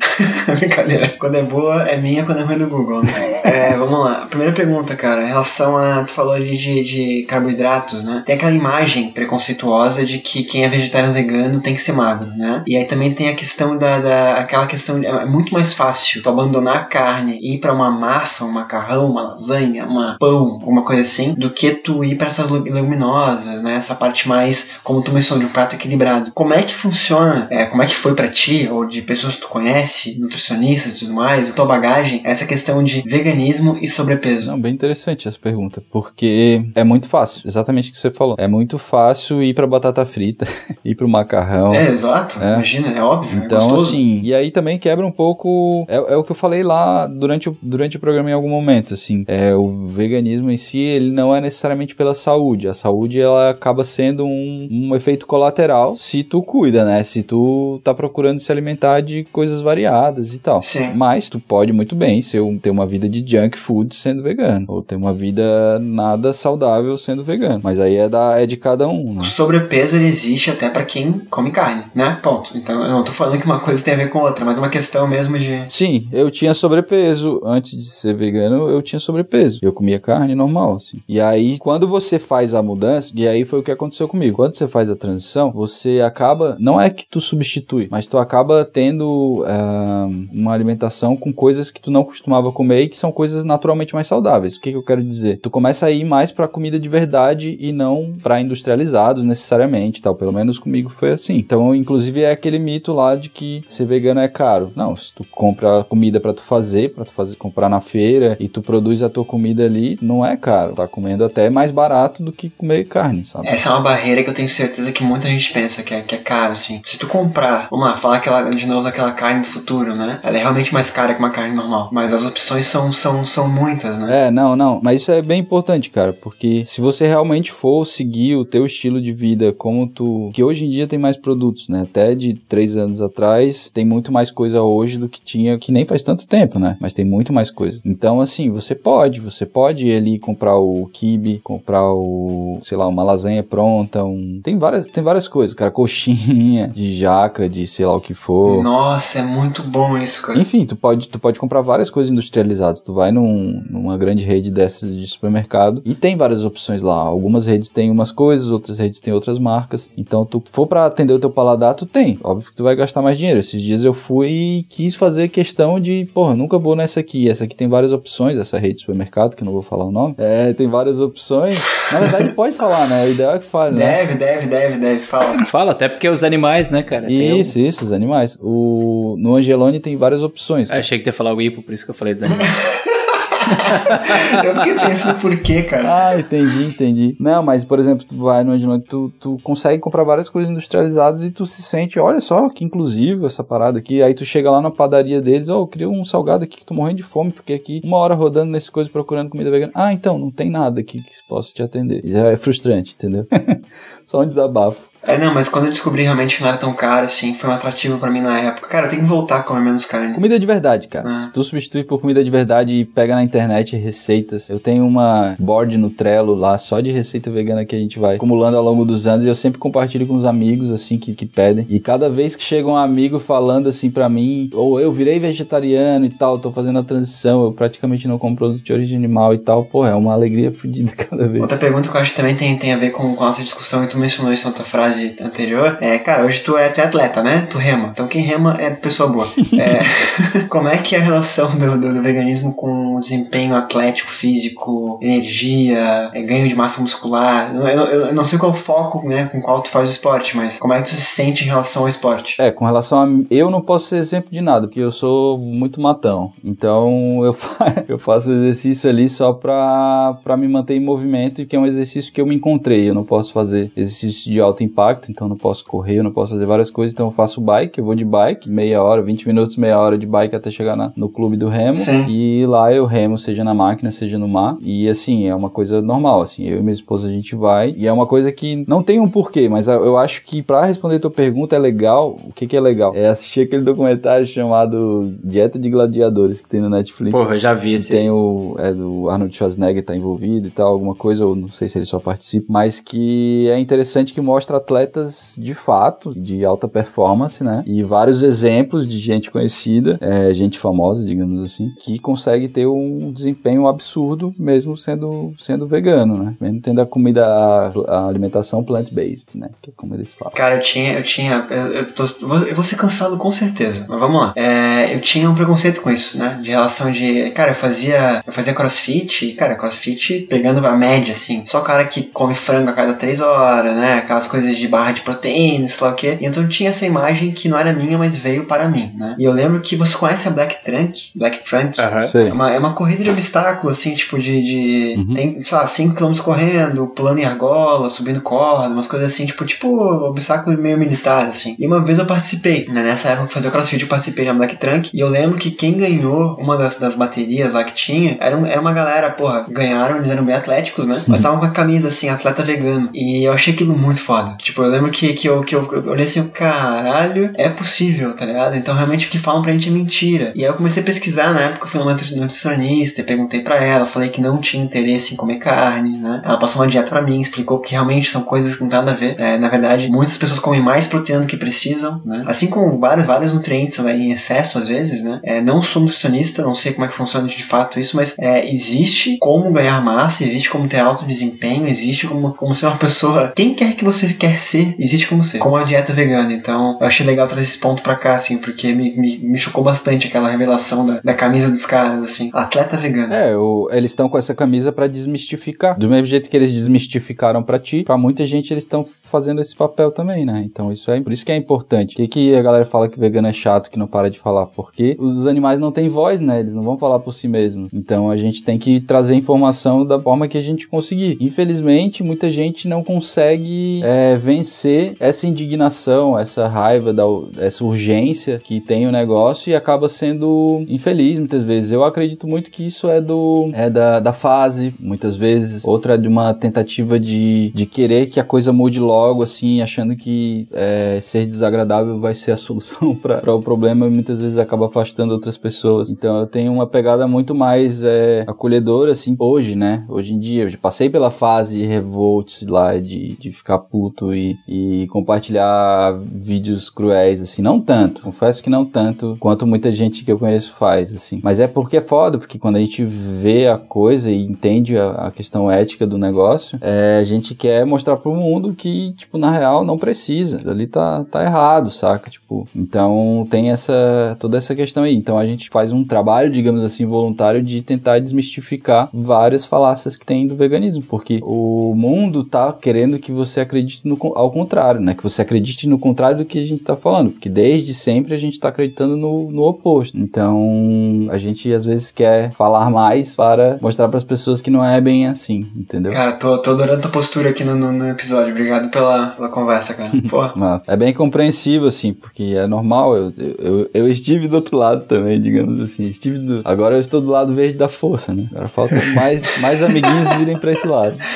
Brincadeira. Quando é boa, é minha, quando é ruim é do Google. Né? é, vamos lá. Primeira pergunta, cara, em relação a. Tu falou ali de, de carboidratos, né? Tem aquela imagem preconceituosa de que quem é vegetariano vegano tem que ser magro, né? E aí também tem a questão da, da aquela questão é muito mais fácil tu abandonar a carne e ir para uma massa, um macarrão, uma lasanha, uma pão, alguma coisa assim, do que tu ir para essas leguminosas, né? Essa parte mais, como tu mencionou, de um prato equilibrado. Como é que funciona? É, como é que foi para ti ou de pessoas que tu conhece, nutricionistas e tudo mais, tua bagagem, essa questão de veganismo e sobrepeso? Não, bem interessante essa pergunta, porque é muito fácil, exatamente o que você falou. É muito fácil ir para batata frita, ir para o macarrão então, é, exato. É. Imagina, é óbvio. É então, é assim, e aí também quebra um pouco. É, é, o que eu falei lá durante o, durante o programa em algum momento, assim. É, o veganismo em si, ele não é necessariamente pela saúde. A saúde, ela acaba sendo um, um efeito colateral se tu cuida, né? Se tu tá procurando se alimentar de coisas variadas e tal. Sim. Mas tu pode muito bem ser um, ter uma vida de junk food sendo vegano. Ou ter uma vida nada saudável sendo vegano. Mas aí é, da, é de cada um, né? O sobrepeso, ele existe até para quem come carne, né? Ponto. Então eu não tô falando que uma coisa tem a ver com outra, mas é uma questão mesmo de. Sim, eu tinha sobrepeso. Antes de ser vegano, eu tinha sobrepeso. Eu comia carne normal, assim. E aí, quando você faz a mudança, e aí foi o que aconteceu comigo. Quando você faz a transição, você acaba. Não é que tu substitui, mas tu acaba tendo uh, uma alimentação com coisas que tu não costumava comer e que são coisas naturalmente mais saudáveis. O que, que eu quero dizer? Tu começa a ir mais pra comida de verdade e não para industrializados necessariamente, tal. Pelo menos comigo foi assim. Então, inclusive, é aquele mito lá de que ser vegano é caro. Não, se tu compra comida para tu fazer, para tu fazer comprar na feira e tu produz a tua comida ali, não é caro. Tá comendo até mais barato do que comer carne, sabe? Essa é uma barreira que eu tenho certeza que muita gente pensa que é, que é caro, assim. Se tu comprar, vamos lá, falar aquela, de novo daquela carne do futuro, né? Ela é realmente mais cara que uma carne normal. Mas as opções são, são, são muitas, né? É, não, não. Mas isso é bem importante, cara, porque se você realmente for seguir o teu estilo de vida como tu. Que hoje em dia tem mais produtos, né? Até de três anos atrás tem muito mais coisa hoje do que tinha, que nem faz tanto tempo, né? Mas tem muito mais coisa. Então, assim, você pode, você pode ir ali comprar o kibe, comprar o, sei lá, uma lasanha pronta, um... tem várias, tem várias coisas, cara, coxinha de jaca, de sei lá o que for. Nossa, é muito bom isso, cara. Enfim, tu pode, tu pode comprar várias coisas industrializadas. Tu vai num, numa grande rede dessas de supermercado e tem várias opções lá. Algumas redes têm umas coisas, outras redes têm outras marcas. Então, tu for para atender o teu paladar, tu tem. Óbvio que tu vai gastar mais dinheiro. Esses dias eu fui e quis fazer questão de, porra, nunca vou nessa aqui. Essa aqui tem várias opções, essa rede de supermercado, que eu não vou falar o nome. É, tem várias opções. Na verdade, pode falar, né? O ideal é que fale, né? Deve, deve, deve, deve. Fala. Fala, até porque os animais, né, cara? Tem Isso, isso, os animais. O... No Angelone tem várias opções. Ah, achei que tu ia falar o hipo, por isso que eu falei dos animais. eu fiquei pensando por quê, cara. Ah, entendi, entendi. Não, mas, por exemplo, tu vai no Angelone, tu, tu consegue comprar várias coisas industrializadas e tu se sente, olha só, que inclusivo essa parada aqui. Aí tu chega lá na padaria deles, ó, oh, eu queria um salgado aqui que tô morrendo de fome, fiquei aqui uma hora rodando nessas coisas procurando comida vegana. Ah, então, não tem nada aqui que possa te atender. Já é frustrante, entendeu? Só um desabafo. É, não, mas quando eu descobri realmente que não era tão caro, assim, foi um atrativo para mim na época. Cara, eu tenho que voltar a comer menos carne. Comida de verdade, cara. Ah. Se tu substituir por comida de verdade e pega na internet receitas, eu tenho uma board no Trello lá, só de receita vegana que a gente vai acumulando ao longo dos anos e eu sempre compartilho com os amigos, assim, que, que pedem. E cada vez que chega um amigo falando assim para mim, ou eu virei vegetariano e tal, tô fazendo a transição, eu praticamente não como produto de origem animal e tal, pô, é uma alegria fodida cada vez. Outra pergunta que eu acho que também tem, tem a ver com, com a nossa discussão, e tu mencionou isso na tua frase anterior, é, cara, hoje tu é, tu é atleta, né? Tu rema. Então quem rema é pessoa boa. É, como é que é a relação do, do, do, veganismo com o desempenho atlético, físico, energia, é, ganho de massa muscular? Eu, eu, eu, não sei qual é o foco, né, com qual tu faz o esporte, mas como é que tu se sente em relação ao esporte? É, com relação a... Eu não posso ser exemplo de nada, porque eu sou muito matão. Então eu, fa... eu faço exercício ali só pra, pra me manter em movimento e que é um exercício que eu me encontrei. Eu não posso fazer exercício de alto impacto, então eu não posso correr, eu não posso fazer várias coisas, então eu faço bike, eu vou de bike, meia hora, 20 minutos, meia hora de bike até chegar na, no clube do remo. Sim. E lá eu remo, seja na máquina, seja no mar. E assim, é uma coisa normal, assim, eu e minha esposa a gente vai. E é uma coisa que não tem um porquê, mas eu acho que para responder tua pergunta é legal. O que, que é legal? É assistir aquele documentário chamado Dieta de Gladiadores que tem no Netflix. Porra, eu já vi esse. Tem o. É do Arnold Schwarzenegger tá envolvido e tal, alguma coisa, ou não sei se ele só participa, mas que é interessante que mostra atletas de fato, de alta performance, né? E vários exemplos de gente conhecida, é, gente famosa, digamos assim, que consegue ter um desempenho absurdo mesmo sendo, sendo vegano, né? Mesmo tendo a comida, a, a alimentação plant-based, né? Que é como eles falam. Cara, eu tinha, eu tinha, eu, eu, tô, eu vou ser cansado com certeza, mas vamos lá. É, eu tinha um preconceito com isso, né? De relação de, cara, eu fazia, eu fazia crossfit, e, cara, crossfit pegando a média, assim, só cara que come frango a cada três horas, né? Aquelas coisas de barra de proteína, sei lá o quê. Então tinha essa imagem que não era minha, mas veio para mim, né? E eu lembro que você conhece a Black Trunk? Black Trunk? Uhum. É, uma, é uma corrida de obstáculo, assim, tipo de. de Uhum. Tem, sei lá, 5km correndo, pulando em argola, subindo corda, umas coisas assim, tipo, tipo obstáculo meio militar, assim. E uma vez eu participei, né? Nessa época que fazia o crossfit, eu participei na Black Trunk. E eu lembro que quem ganhou uma das, das baterias lá que tinha era, um, era uma galera, porra, ganharam, eles eram bem atléticos, né? Mas estavam com a camisa assim, atleta vegano. E eu achei aquilo muito foda. Tipo, eu lembro que, que, eu, que eu, eu olhei assim, caralho, é possível, tá ligado? Então realmente o que falam pra gente é mentira. E aí eu comecei a pesquisar na época, eu fui numa nutricionista, e perguntei pra ela, falei que não tinha interesse em comer carne, né? Ela passou uma dieta pra mim, explicou que realmente são coisas que não tem nada a ver. É, na verdade, muitas pessoas comem mais proteína do que precisam, né? Assim como vários, vários nutrientes né, em excesso às vezes, né? É, não sou nutricionista, não sei como é que funciona de fato isso, mas é, existe como ganhar massa, existe como ter alto desempenho, existe como, como ser uma pessoa. Quem quer que você quer quer ser, existe como ser. Como a dieta vegana. Então, eu achei legal trazer esse ponto pra cá, assim, porque me, me, me chocou bastante aquela revelação da, da camisa dos caras, assim. Atleta vegano. É, o, eles estão com essa camisa para desmistificar. Do mesmo jeito que eles desmistificaram para ti, para muita gente eles estão fazendo esse papel também, né? Então isso é por isso que é importante. Por que, que a galera fala que vegano é chato, que não para de falar? Porque os animais não têm voz, né? Eles não vão falar por si mesmos. Então a gente tem que trazer informação da forma que a gente conseguir. Infelizmente, muita gente não consegue é, vencer essa indignação, essa raiva, da, essa urgência que tem o negócio e acaba sendo infeliz muitas vezes. Eu acredito muito que isso é do é da, da fase, muitas vezes. Outra é de uma tentativa de, de querer que a coisa mude logo, assim, achando que é, ser desagradável vai ser a solução para o problema e muitas vezes acaba afastando outras pessoas. Então eu tenho uma pegada muito mais é, acolhedora, assim, hoje, né? Hoje em dia. Eu já passei pela fase revolts lá de, de ficar puto e, e compartilhar vídeos cruéis, assim. Não tanto, confesso que não tanto quanto muita gente que eu conheço faz, assim. Mas é porque é foda, porque quando a gente vê a coisa e entende a, a questão ética do negócio, é, a gente quer mostrar pro mundo que, tipo, na real não precisa. Ali tá, tá errado, saca? Tipo, então tem essa, toda essa questão aí. Então a gente faz um trabalho, digamos assim, voluntário de tentar desmistificar várias falácias que tem do veganismo, porque o mundo tá querendo que você acredite no, ao contrário, né? Que você acredite no contrário do que a gente tá falando, porque desde sempre a gente tá acreditando no, no oposto. Então a gente às vezes quer falar mais para mostrar para as pessoas que não é bem assim, entendeu? Cara, tô, tô adorando a tua postura aqui no, no, no episódio. Obrigado pela, pela conversa, cara. Pô. Mas é bem compreensível, assim, porque é normal. Eu, eu, eu estive do outro lado também, digamos assim. Estive do... Agora eu estou do lado verde da força, né? Agora falta mais, mais amiguinhos virem para esse lado.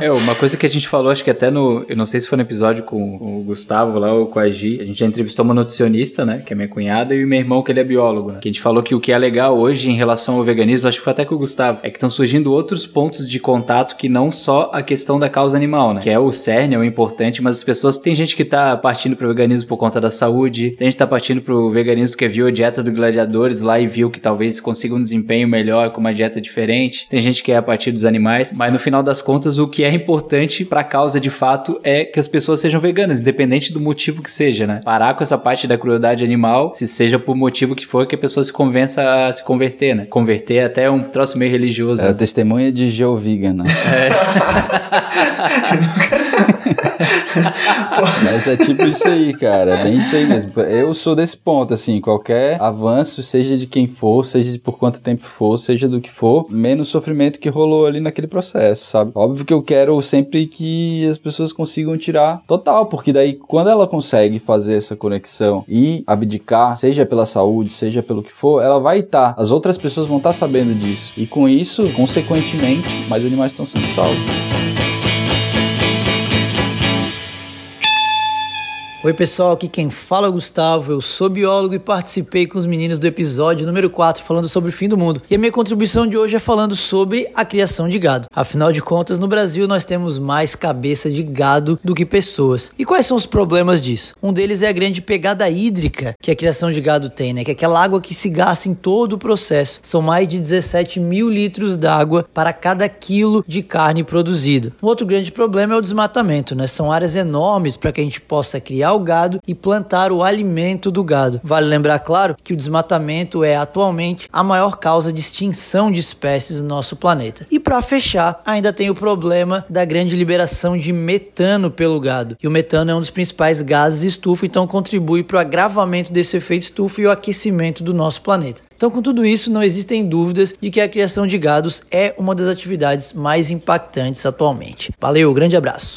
É, uma coisa que a gente falou, acho que até no. Eu não sei se foi no episódio com o Gustavo lá ou com a Gi. A gente já entrevistou uma nutricionista, né? Que é minha cunhada, e o meu irmão, que ele é biólogo. Né, que a gente falou que o que é legal hoje em relação ao veganismo, acho que foi até com o Gustavo, é que estão surgindo outros pontos de contato que não só a questão da causa animal, né? Que é o cerne, é o importante, mas as pessoas. Tem gente que tá partindo pro veganismo por conta da saúde, tem gente que tá partindo pro veganismo que viu a dieta dos gladiadores lá e viu que talvez consiga um desempenho melhor com uma dieta diferente. Tem gente que é a partir dos animais, mas no final das contas, o que é importante pra causa de fato é que as pessoas sejam veganas, independente do motivo que seja, né? Parar com essa parte da crueldade animal, se seja por motivo que for, que a pessoa se convença a se converter, né? Converter é até um troço meio religioso. É a testemunha de Jeová, né? Mas é tipo isso aí, cara. É bem isso aí mesmo. Eu sou desse ponto, assim, qualquer avanço, seja de quem for, seja de por quanto tempo for, seja do que for, menos sofrimento que rolou ali naquele processo, sabe? Óbvio que eu quero sempre que as pessoas consigam tirar total, porque daí quando ela consegue fazer essa conexão e abdicar, seja pela saúde, seja pelo que for, ela vai estar, tá, as outras pessoas vão estar tá sabendo disso. E com isso, consequentemente, mais animais estão sendo salvos. Oi pessoal, aqui quem fala é o Gustavo, eu sou biólogo e participei com os meninos do episódio número 4 falando sobre o fim do mundo. E a minha contribuição de hoje é falando sobre a criação de gado. Afinal de contas, no Brasil nós temos mais cabeça de gado do que pessoas. E quais são os problemas disso? Um deles é a grande pegada hídrica que a criação de gado tem, né? Que é aquela água que se gasta em todo o processo. São mais de 17 mil litros d'água para cada quilo de carne produzido. Um outro grande problema é o desmatamento, né? São áreas enormes para que a gente possa criar o gado e plantar o alimento do gado. Vale lembrar, claro, que o desmatamento é atualmente a maior causa de extinção de espécies no nosso planeta. E para fechar, ainda tem o problema da grande liberação de metano pelo gado. E o metano é um dos principais gases estufa, então contribui para o agravamento desse efeito estufa e o aquecimento do nosso planeta. Então, com tudo isso, não existem dúvidas de que a criação de gados é uma das atividades mais impactantes atualmente. Valeu, grande abraço.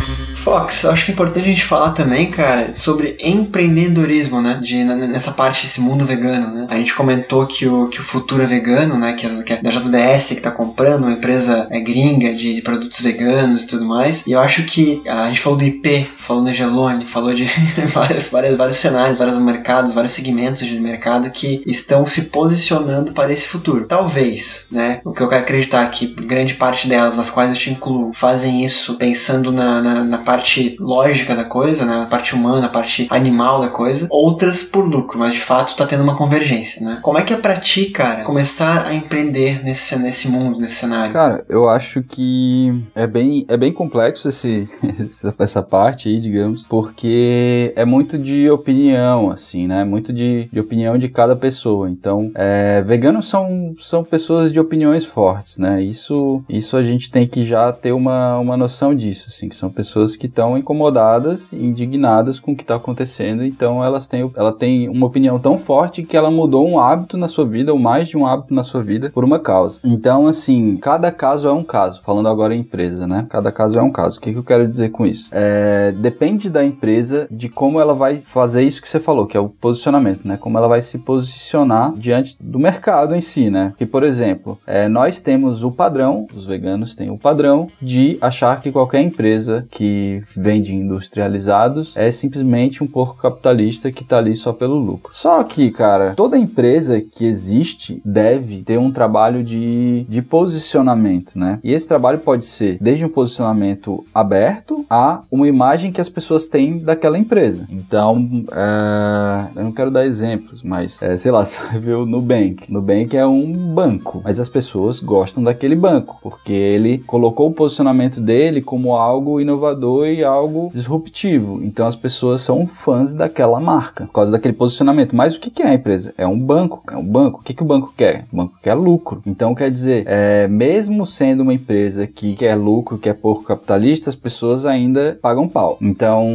we Fox, acho que é importante a gente falar também, cara, sobre empreendedorismo, né? De, nessa parte, esse mundo vegano, né? A gente comentou que o, que o futuro é vegano, né? Que, a, que a JBS que tá comprando, uma empresa é, gringa de, de, produtos veganos e tudo mais. E eu acho que a gente falou do IP, falou do Gelone, falou de várias, várias, vários cenários, vários mercados, vários segmentos de mercado que estão se posicionando para esse futuro. Talvez, né? O que eu quero acreditar é que grande parte delas, as quais eu te incluo, fazem isso pensando na, na, na parte lógica da coisa, né? A parte humana, a parte animal da coisa. Outras por lucro, mas de fato tá tendo uma convergência, né? Como é que é pra ti, cara, começar a empreender nesse, nesse mundo, nesse cenário? Cara, eu acho que é bem, é bem complexo esse, essa parte aí, digamos, porque é muito de opinião, assim, né? Muito de, de opinião de cada pessoa. Então, é, veganos são, são pessoas de opiniões fortes, né? Isso, isso a gente tem que já ter uma, uma noção disso, assim, que são pessoas que estão incomodadas, indignadas com o que está acontecendo, então elas têm, ela tem uma opinião tão forte que ela mudou um hábito na sua vida, ou mais de um hábito na sua vida, por uma causa. Então, assim, cada caso é um caso, falando agora em empresa, né? Cada caso é um caso. O que, que eu quero dizer com isso? É, depende da empresa, de como ela vai fazer isso que você falou, que é o posicionamento, né? Como ela vai se posicionar diante do mercado em si, né? Que, por exemplo, é, nós temos o padrão, os veganos têm o padrão de achar que qualquer empresa que vende industrializados é simplesmente um porco capitalista que tá ali só pelo lucro. Só que, cara, toda empresa que existe deve ter um trabalho de, de posicionamento, né? E esse trabalho pode ser desde um posicionamento aberto a uma imagem que as pessoas têm daquela empresa. Então, é, eu não quero dar exemplos, mas é, sei lá, você vai ver o Nubank. Nubank é um banco, mas as pessoas gostam daquele banco porque ele colocou o posicionamento dele como algo inovador e algo disruptivo. Então as pessoas são fãs daquela marca por causa daquele posicionamento. Mas o que é a empresa? É um banco. É um banco. O que, que o banco quer? O banco quer lucro. Então quer dizer, é, mesmo sendo uma empresa que quer lucro, que é pouco capitalista, as pessoas ainda pagam pau. Então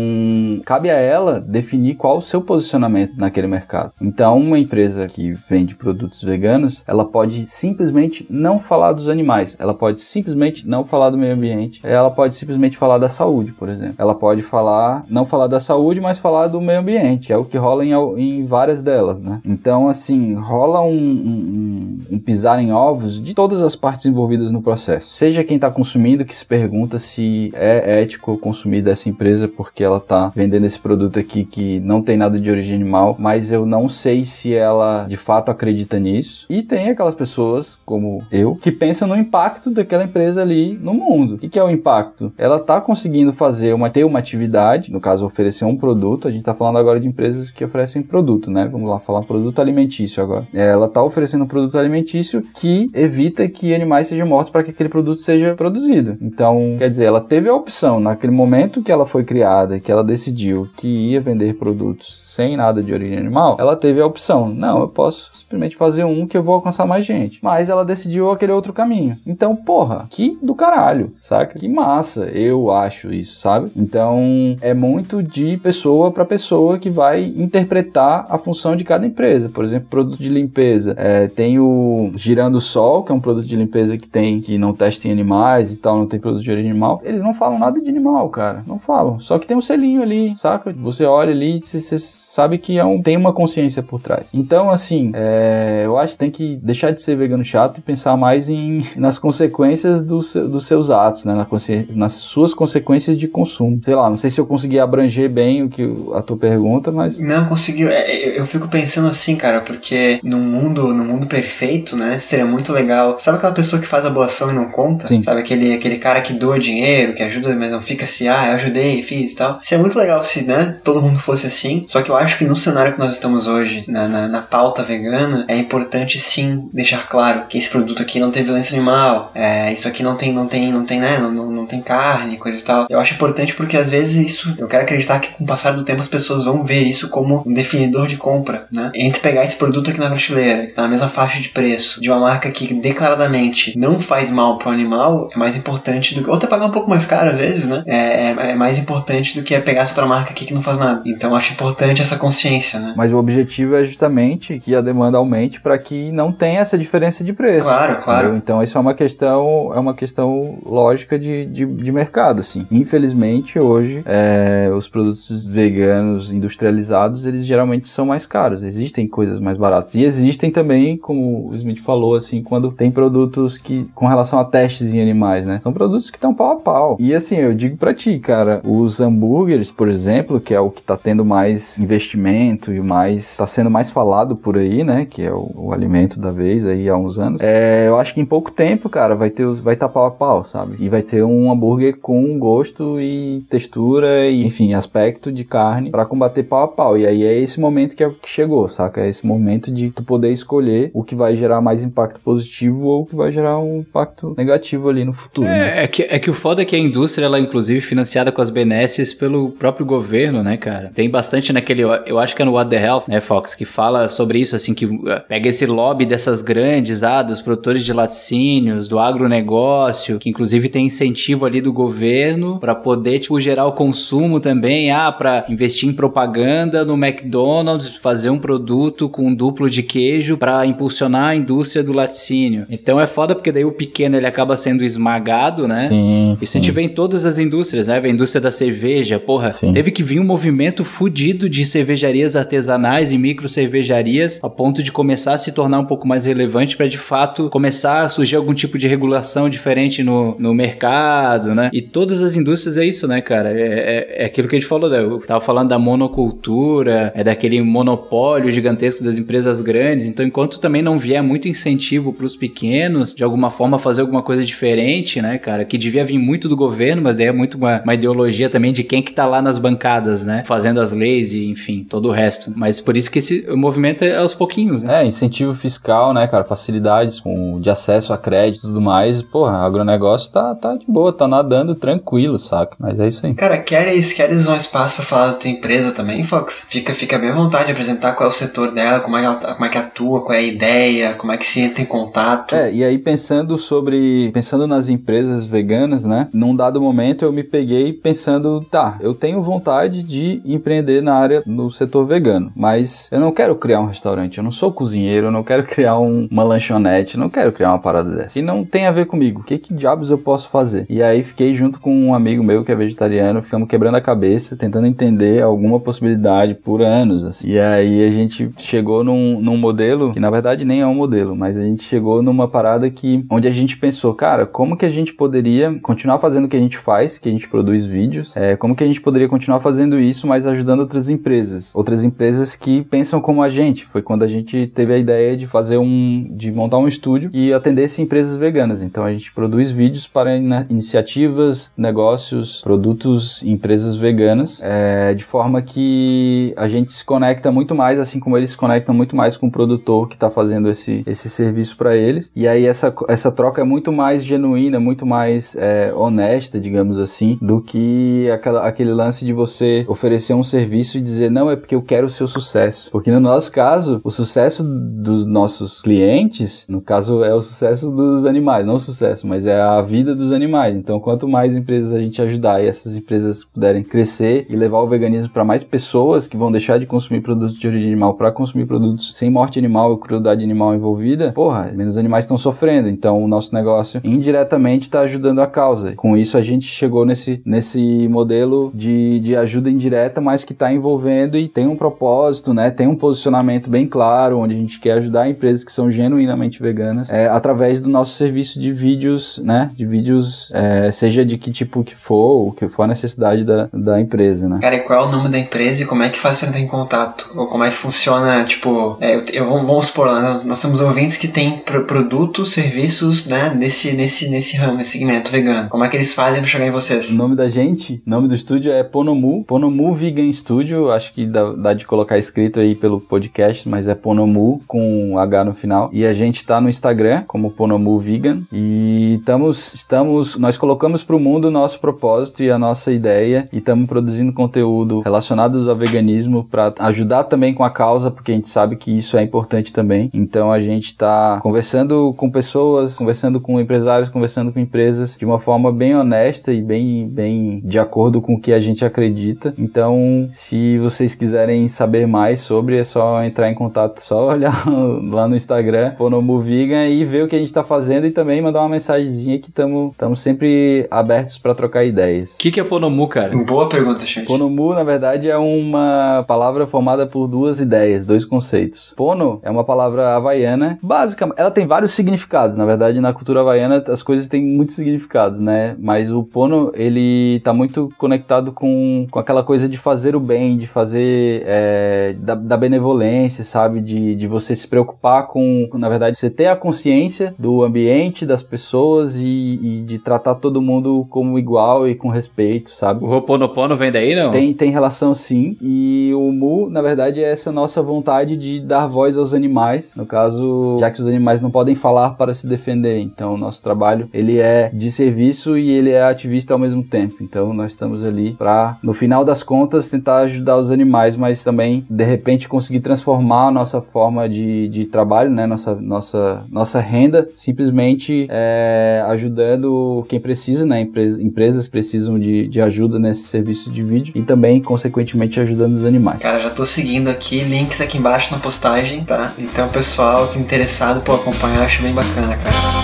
cabe a ela definir qual o seu posicionamento naquele mercado. Então uma empresa que vende produtos veganos, ela pode simplesmente não falar dos animais. Ela pode simplesmente não falar do meio ambiente. Ela pode simplesmente falar da saúde, por exemplo. Ela pode falar, não falar da saúde, mas falar do meio ambiente. É o que rola em, em várias delas, né? Então, assim, rola um, um, um, pisar em ovos de todas as partes envolvidas no processo. Seja quem está consumindo que se pergunta se é ético consumir dessa empresa porque ela está vendendo esse produto aqui que não tem nada de origem animal, mas eu não sei se ela de fato acredita nisso. E tem aquelas pessoas, como eu, que pensam no impacto daquela empresa ali no mundo. O que, que é o impacto? Ela está conseguindo fazer uma ter uma atividade, no caso oferecer um produto. A gente está falando agora de empresas que oferecem produto, né? Vamos lá falar produto alimentício agora. Ela está oferecendo um produto alimentício que evita que animais sejam mortos para que aquele produto seja produzido. Então, quer dizer, ela teve a opção naquele momento que ela foi criada, que ela decidiu que ia vender produtos sem nada de origem animal, ela teve a opção. Não, eu posso simplesmente fazer um que eu vou alcançar mais gente. Mas ela decidiu aquele outro caminho. Então, porra, que do caralho, saca? Que massa, eu acho isso, sabe? Então, é muito de pessoa para pessoa que vai interpretar a função de cada empresa. Por exemplo, produto de limpeza. É, tem o Girando Sol, que é um produto de limpeza que tem que não testa em animais e tal, não tem produto de origem animal. Eles não falam nada de animal, cara. Não falam. Só que tem um selinho ali, saca? Você olha ali, você sabe que é um, tem uma consciência por trás. Então, assim, é, eu acho que tem que deixar de ser vegano chato e pensar mais em, nas consequências do, dos seus atos, né? Na nas suas consequências de consumo. Sei lá, não sei se eu consegui abranger bem o que a tua pergunta, mas. Não, conseguiu. É, eu fico pensando assim, cara, porque no mundo, no mundo perfeito, né? Seria muito legal. Sabe aquela pessoa que faz a boa ação e não conta? Sim. Sabe aquele, aquele cara que doa dinheiro, que ajuda, mas não fica assim, ah, eu ajudei, fiz e tal. Seria muito legal se, né, todo mundo fosse assim. Só que eu acho que no cenário que nós estamos hoje, na, na, na pauta vegana, é importante sim deixar claro que esse produto aqui não tem violência animal, é, isso aqui não tem, não tem, não tem, né, não, não, não tem carne, coisa e tal. Eu acho importante porque às vezes isso, eu quero acreditar que com o passar do tempo as pessoas vão ver isso como um definidor de compra, né? Entre pegar esse produto aqui na prateleira, que tá na mesma faixa de preço, de uma marca que declaradamente não faz mal pro animal, é mais importante do que. Ou até pagar um pouco mais caro às vezes, né? É, é, é mais importante do que pegar essa outra marca aqui que não faz nada. Então acho importante essa consciência, né? Mas o objetivo é justamente que a demanda aumente para que não tenha essa diferença de preço. Claro, claro. Entendeu? Então isso é uma questão, é uma questão lógica de, de, de mercado, assim. Infelizmente hoje é, os produtos veganos industrializados eles geralmente são mais caros. Existem coisas mais baratas e existem também, como o Smith falou, assim, quando tem produtos que, com relação a testes em animais, né? São produtos que estão pau a pau. E assim, eu digo para ti, cara, os hambúrgueres, por exemplo, que é o que tá tendo mais investimento e mais, tá sendo mais falado por aí, né? Que é o, o alimento da vez aí há uns anos. É, eu acho que em pouco tempo, cara, vai ter, vai estar tá pau a pau, sabe? E vai ter um hambúrguer com gosto e textura e, enfim, aspecto de carne para combater pau a pau. E aí é esse momento que é o que chegou, saca? É esse momento de tu poder escolher o que vai gerar mais impacto positivo ou o que vai gerar um impacto negativo ali no futuro. É, né? é, que, é que o foda é que a indústria, ela é inclusive financiada com as benesses pelo próprio governo, né, cara? Tem bastante naquele, eu acho que é no What the Health, né, Fox, que fala sobre isso, assim, que uh, pega esse lobby dessas grandes, ah, dos produtores de laticínios, do agronegócio, que inclusive tem incentivo ali do governo para poder, tipo, gerar o consumo também, ah, para investir em propaganda no McDonald's, fazer um produto com duplo de queijo para impulsionar a indústria do laticínio. Então é foda porque daí o pequeno ele acaba sendo esmagado, né? Sim, Isso a gente vê em todas as indústrias, né? A indústria da cerveja, porra, Sim. teve que vir um movimento fudido de cervejarias artesanais e micro cervejarias a ponto de começar a se tornar um pouco mais relevante para de fato começar a surgir algum tipo de regulação diferente no, no mercado, né? E todas as indústrias é isso, né, cara? É, é, é aquilo que a gente falou, né? eu tava falando da monocultura, é daquele monopólio gigantesco das empresas grandes. Então, enquanto também não vier muito incentivo para os pequenos, de alguma forma fazer alguma coisa diferente, né, cara? Que devia vir muito do governo, mas daí é muito uma, uma ideologia também de quem que tá lá nas bancadas, né? Fazendo as leis e, enfim, todo o resto. Mas por isso que esse movimento é aos pouquinhos, né? É, incentivo fiscal, né, cara? Facilidades com, de acesso a crédito e tudo mais. Porra, agronegócio tá, tá de boa, tá nadando tranquilo, saca? Mas é isso aí. Cara, queres, queres usar um espaço pra falar da tua empresa também, Fox? Fica, fica bem à vontade de apresentar qual é o setor dela, como é que, ela, como é que atua, qual é a ideia, como é que se entra em contato. É, e aí pensando sobre. Pensando nas empresas veganas, né? Num dado momento eu me peguei pensando, tá, eu tenho vontade de empreender na área no setor vegano, mas eu não quero criar um restaurante, eu não sou cozinheiro, eu não quero criar um- uma lanchonete, não quero criar uma parada dessa. E não tem a ver comigo. O que, que diabos eu posso fazer? E aí fiquei junto com um amigo meu que é vegetariano, ficamos quebrando a cabeça, tentando entender alguma possibilidade por anos. Assim. E aí a gente chegou num, num modelo, que na verdade nem é um modelo, mas a gente chegou numa parada que onde a gente pensou, cara, como que a gente poderia continuar fazendo o que a gente faz, que a gente produz vídeos, é, como que a gente poderia continuar fazendo isso, mas ajudando outras empresas, outras empresas que pensam como a gente. Foi quando a gente teve a ideia de fazer um, de montar um estúdio e atendesse empresas veganas. Então a gente produz vídeos para ina- iniciativas, negócios, produtos, empresas veganas, é, de forma que a gente se conecta muito mais, assim como eles se conectam muito mais com o produtor que está fazendo esse, esse serviço para eles. E aí essa, essa troca é muito mais genuína, muito mais é, honesta, digamos assim, do que aquela, aquele lance de você oferecer um serviço e dizer, não, é porque eu quero o seu sucesso. Porque no nosso caso, o sucesso dos nossos clientes, no caso, é o sucesso dos animais, não o sucesso, mas é a vida dos animais. Então, quanto mais empresas a gente ajudar e essas empresas puderem crescer e levar o veganismo para mais pessoas que vão deixar de consumir produtos de origem animal para consumir produtos sem morte animal e crueldade animal envolvida, porra, menos animais estão sofrendo. Então, o nosso negócio indiretamente está ajudando a causa. Com isso, a gente chegou nesse, nesse modelo de, de ajuda indireta, mas que está envolvendo e tem um propósito, né? Tem um posicionamento bem claro, onde a gente quer ajudar empresas que são genuinamente veganas é, através do nosso serviço de vídeos, né? De vídeos, é, seja de que tipo que for, o que for a necessidade da, da empresa, né? Cara, e qual é o nome da empresa e como é que faz pra entrar em contato? Ou como é que funciona, tipo, é, eu, eu- vamos supor, nós, nós temos ouvintes que têm pro- produtos, serviços, né, nesse, nesse, nesse ramo, nesse segmento vegano. Como é que eles fazem pra chegar em vocês? O nome da gente, o nome do estúdio é Ponomu, Ponomu Vegan Studio, acho que dá, dá de colocar escrito aí pelo podcast, mas é Ponomu com H no final. E a gente tá no Instagram como Ponomu Vegan e estamos, estamos, nós colocamos pro mundo o nosso propósito e a nossa ideia e estamos produzindo conteúdo relacionado ao veganismo para ajudar também com a causa, porque a gente sabe que isso é importante também. Então a gente tá conversando com pessoas, conversando com empresários, conversando com empresas de uma forma bem honesta e bem, bem de acordo com o que a gente acredita. Então, se vocês quiserem saber mais sobre, é só entrar em contato, só olhar lá no Instagram, Ponomu e ver o que a gente tá fazendo e também mandar uma mensagenzinha que estamos sempre abertos para trocar ideias. O que, que é Ponomu, cara? Boa pergunta, gente. Ponomu, na verdade, é uma palavra formada por duas ideias, dois conceitos. Pono é uma palavra havaiana, basicamente, ela tem vários significados. Na verdade, na cultura havaiana as coisas têm muitos significados, né? Mas o pono, ele tá muito conectado com, com aquela coisa de fazer o bem, de fazer é, da, da, benevolência, sabe? De, de você se preocupar com, na verdade, você ter a consciência do ambiente, das pessoas e, e de tratar todo mundo como igual e com respeito, sabe? O Ho'oponopono vem daí, não? Tem, tem relação sim. E o Mu, na verdade, é essa nossa vontade de dar voz aos animais. No caso, já que os animais não podem falar para se defender. Então, o nosso trabalho, ele é de serviço e ele é ativista ao mesmo tempo. Então, nós estamos ali para, no final das contas, tentar ajudar os animais, mas também, de repente, conseguir transformar a nossa forma de, de trabalho, né? Nossa, nossa, nossa renda, simplesmente é, ajudando quem precisa, né? Empresas, empresas precisam de, de ajuda nesse serviço de vídeo e também, consequentemente, ajudando os animais. Cara, já tô seguindo aqui, links aqui embaixo na postagem, tá? Então, pessoal que é interessado por acompanhar, acho bem bacana, cara.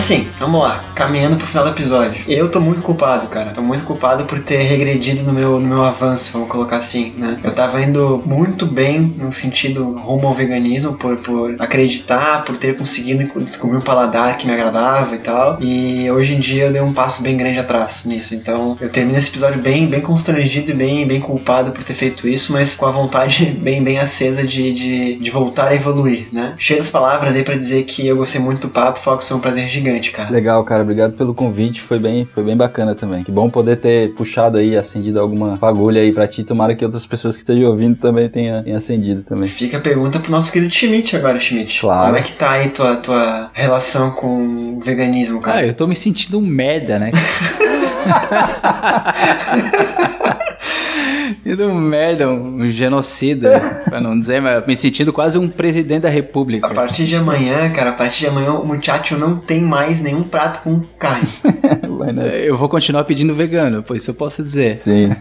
Assim, vamos lá, caminhando pro final do episódio. Eu tô muito culpado, cara. Tô muito culpado por ter regredido no meu, no meu avanço, vamos colocar assim, né? Eu tava indo muito bem no sentido rumo ao veganismo, por, por acreditar, por ter conseguido descobrir um paladar que me agradava e tal. E hoje em dia eu dei um passo bem grande atrás nisso. Então eu termino esse episódio bem, bem constrangido e bem, bem culpado por ter feito isso, mas com a vontade bem, bem acesa de, de, de voltar a evoluir, né? Cheio das palavras aí pra dizer que eu gostei muito do papo, foi um prazer gigante gigante, cara. Legal, cara. Obrigado pelo convite. Foi bem, foi bem bacana também. Que bom poder ter puxado aí, acendido alguma fagulha aí pra ti. Tomara que outras pessoas que estejam ouvindo também tenham, tenham acendido também. Fica a pergunta pro nosso querido Schmidt agora, Schmidt. Claro. Como é que tá aí tua, tua relação com o veganismo, cara? Ah, eu tô me sentindo um merda, né? Indo um merda, um genocida, pra não dizer, mas me sentindo quase um presidente da república. A partir de amanhã, cara, a partir de amanhã o muchacho não tem mais nenhum prato com carne. eu vou continuar pedindo vegano, pois isso eu posso dizer. Sim.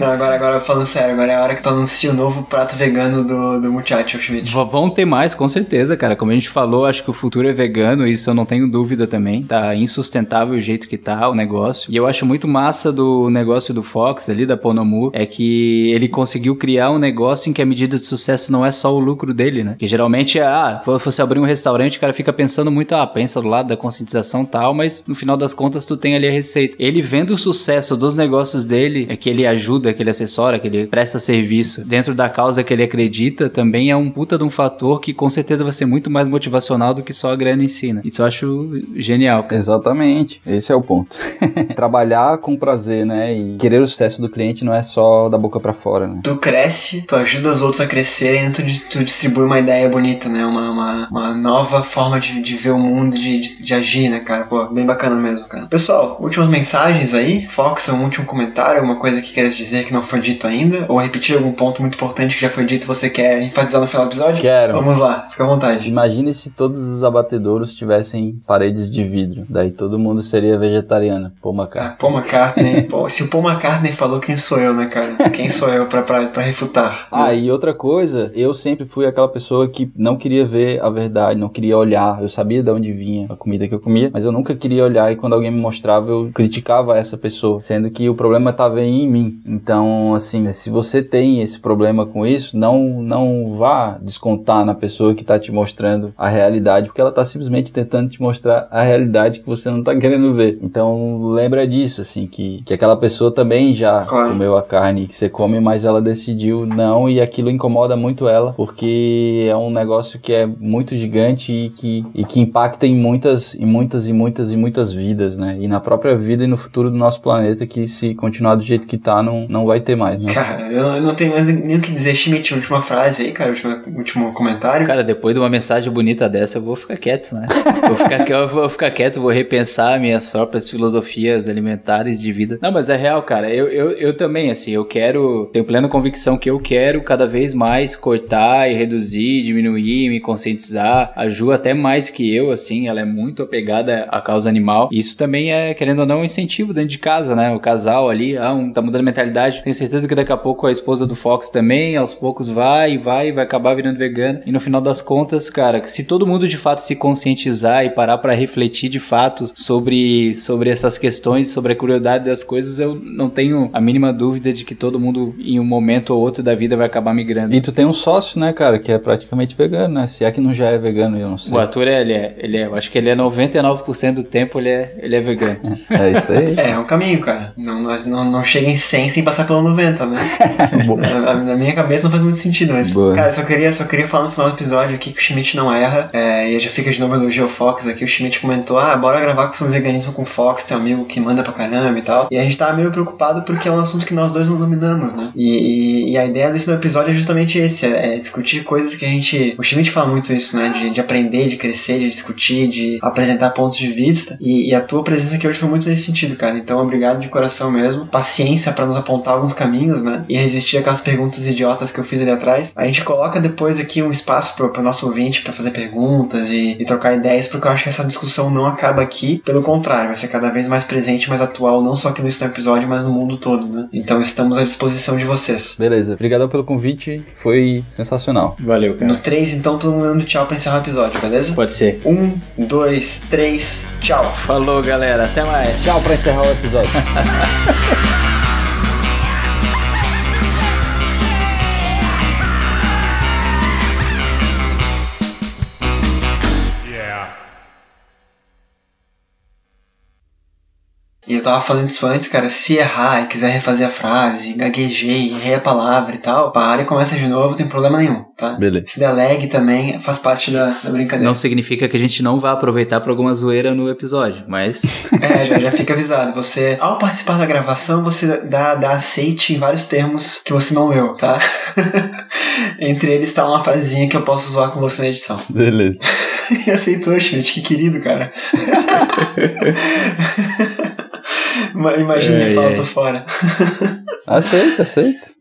Não, agora, agora falando sério, agora é a hora que tu anuncia o novo prato vegano do, do Muchacho Schmidt. V vão ter mais, com certeza, cara. Como a gente falou, acho que o futuro é vegano, isso eu não tenho dúvida também. Tá insustentável o jeito que tá o negócio. E eu acho muito massa do negócio do Fox ali, da Ponomu, é que ele conseguiu criar um negócio em que a medida de sucesso não é só o lucro dele, né? Que geralmente é, ah, você abrir um restaurante, o cara fica pensando muito, ah, pensa do lado da conscientização tal, mas no final das contas tu tem ali a receita. Ele vendo o sucesso dos negócios dele, é que ele ajuda que ele assessora, que ele presta serviço dentro da causa que ele acredita, também é um puta de um fator que com certeza vai ser muito mais motivacional do que só a grana em si, né? Isso eu acho genial. Cara. Exatamente. Esse é o ponto. Trabalhar com prazer, né? E querer o sucesso do cliente não é só da boca para fora, né? Tu cresce, tu ajuda os outros a crescerem, tu, tu distribui uma ideia bonita, né? Uma, uma, uma nova forma de, de ver o mundo, de, de, de, agir, né, cara? Pô, bem bacana mesmo, cara. Pessoal, últimas mensagens aí. Fox, um último comentário, alguma coisa que queres dizer que não foi dito ainda? Ou repetir algum ponto muito importante que já foi dito e você quer enfatizar no final do episódio? Quero. Vamos lá, fica à vontade. Imagine se todos os abatedouros tivessem paredes de vidro. Daí todo mundo seria vegetariano. Paul McCartney. Ah, Paul McCartney. Pô, se o Paul McCartney falou, quem sou eu, né, cara? Quem sou eu pra, pra, pra refutar? Ah, e outra coisa, eu sempre fui aquela pessoa que não queria ver a verdade, não queria olhar. Eu sabia de onde vinha a comida que eu comia, mas eu nunca queria olhar e quando alguém me mostrava, eu criticava essa pessoa, sendo que o problema estava em mim. Então, assim, se você tem esse problema com isso, não, não vá descontar na pessoa que está te mostrando a realidade, porque ela está simplesmente tentando te mostrar a realidade que você não está querendo ver. Então, lembra disso, assim, que, que aquela pessoa também já claro. comeu a carne que você come, mas ela decidiu não e aquilo incomoda muito ela, porque é um negócio que é muito gigante e que, e que impacta em muitas, e muitas e muitas e muitas vidas, né? E na própria vida e no futuro do nosso planeta, que se continuar do jeito que tá, não, não vai ter mais, né? Cara, eu não tenho mais nem o que dizer. Schmidt, última frase aí, cara, último, último comentário. Cara, depois de uma mensagem bonita dessa, eu vou ficar quieto, né? vou, ficar, eu vou ficar quieto, vou repensar minhas próprias filosofias alimentares de vida. Não, mas é real, cara. Eu, eu, eu também, assim, eu quero, tenho plena convicção que eu quero cada vez mais cortar e reduzir, diminuir, me conscientizar. A Ju até mais que eu, assim, ela é muito apegada à causa animal. E isso também é, querendo ou não, um incentivo dentro de casa, né? O casal ali, ah, um tá mudando a mentalidade sociedade. Tenho certeza que daqui a pouco a esposa do Fox também, aos poucos vai e vai e vai acabar virando vegana. E no final das contas, cara, se todo mundo de fato se conscientizar e parar para refletir de fato sobre, sobre essas questões, sobre a crueldade das coisas, eu não tenho a mínima dúvida de que todo mundo em um momento ou outro da vida vai acabar migrando. E tu tem um sócio, né, cara, que é praticamente vegano, né? Se é que não já é vegano, eu não sei. O Arthur, ele é, ele é, eu acho que ele é 99% do tempo ele é, ele é vegano. é isso aí. É, é um caminho, cara. Não, não, não chega em 100 sem passar pelo 90, né? na, na, minha cabeça não faz muito sentido, mas, Boa. cara, só queria, só queria falar no final do episódio aqui que o Schmidt não erra, é, e já fica de novo elogio ao Fox aqui, o Schmidt comentou, ah, bora gravar sobre veganismo com o Fox, teu amigo que manda pra caramba e tal, e a gente tava meio preocupado porque é um assunto que nós dois não dominamos, né? E, e, e a ideia desse episódio é justamente esse, é, é, discutir coisas que a gente, o Schmidt fala muito isso, né, de, de aprender, de crescer, de discutir, de apresentar pontos de vista, e, e a tua presença aqui hoje foi muito nesse sentido, cara, então obrigado de coração mesmo, paciência para nos apontar alguns caminhos, né, e resistir aquelas perguntas idiotas que eu fiz ali atrás. A gente coloca depois aqui um espaço pro, pro nosso ouvinte para fazer perguntas e, e, trocar ideias, porque eu acho que essa discussão não acaba aqui, pelo contrário, vai ser cada vez mais presente, mais atual, não só aqui no episódio, mas no mundo todo, né? Então estamos à disposição de vocês. Beleza, obrigado pelo convite, foi sensacional. Valeu, cara. No 3, então, todo mundo dando tchau pra encerrar o episódio, beleza? Pode ser. Um, dois, três, tchau. Falou, galera, até mais. Tchau pra encerrar o episódio. E eu tava falando isso antes, cara, se errar e quiser refazer a frase, gaguejei, errei a palavra e tal, para e começa de novo, não tem problema nenhum, tá? Beleza. Se der lag também, faz parte da, da brincadeira. Não significa que a gente não vá aproveitar pra alguma zoeira no episódio, mas... é, já, já fica avisado. Você, ao participar da gravação, você dá, dá aceite em vários termos que você não leu, tá? Entre eles tá uma frasinha que eu posso zoar com você na edição. Beleza. e aceitou, Schmidt, que querido, cara. Imagina, é, fala, é. tô fora. Aceita, aceita.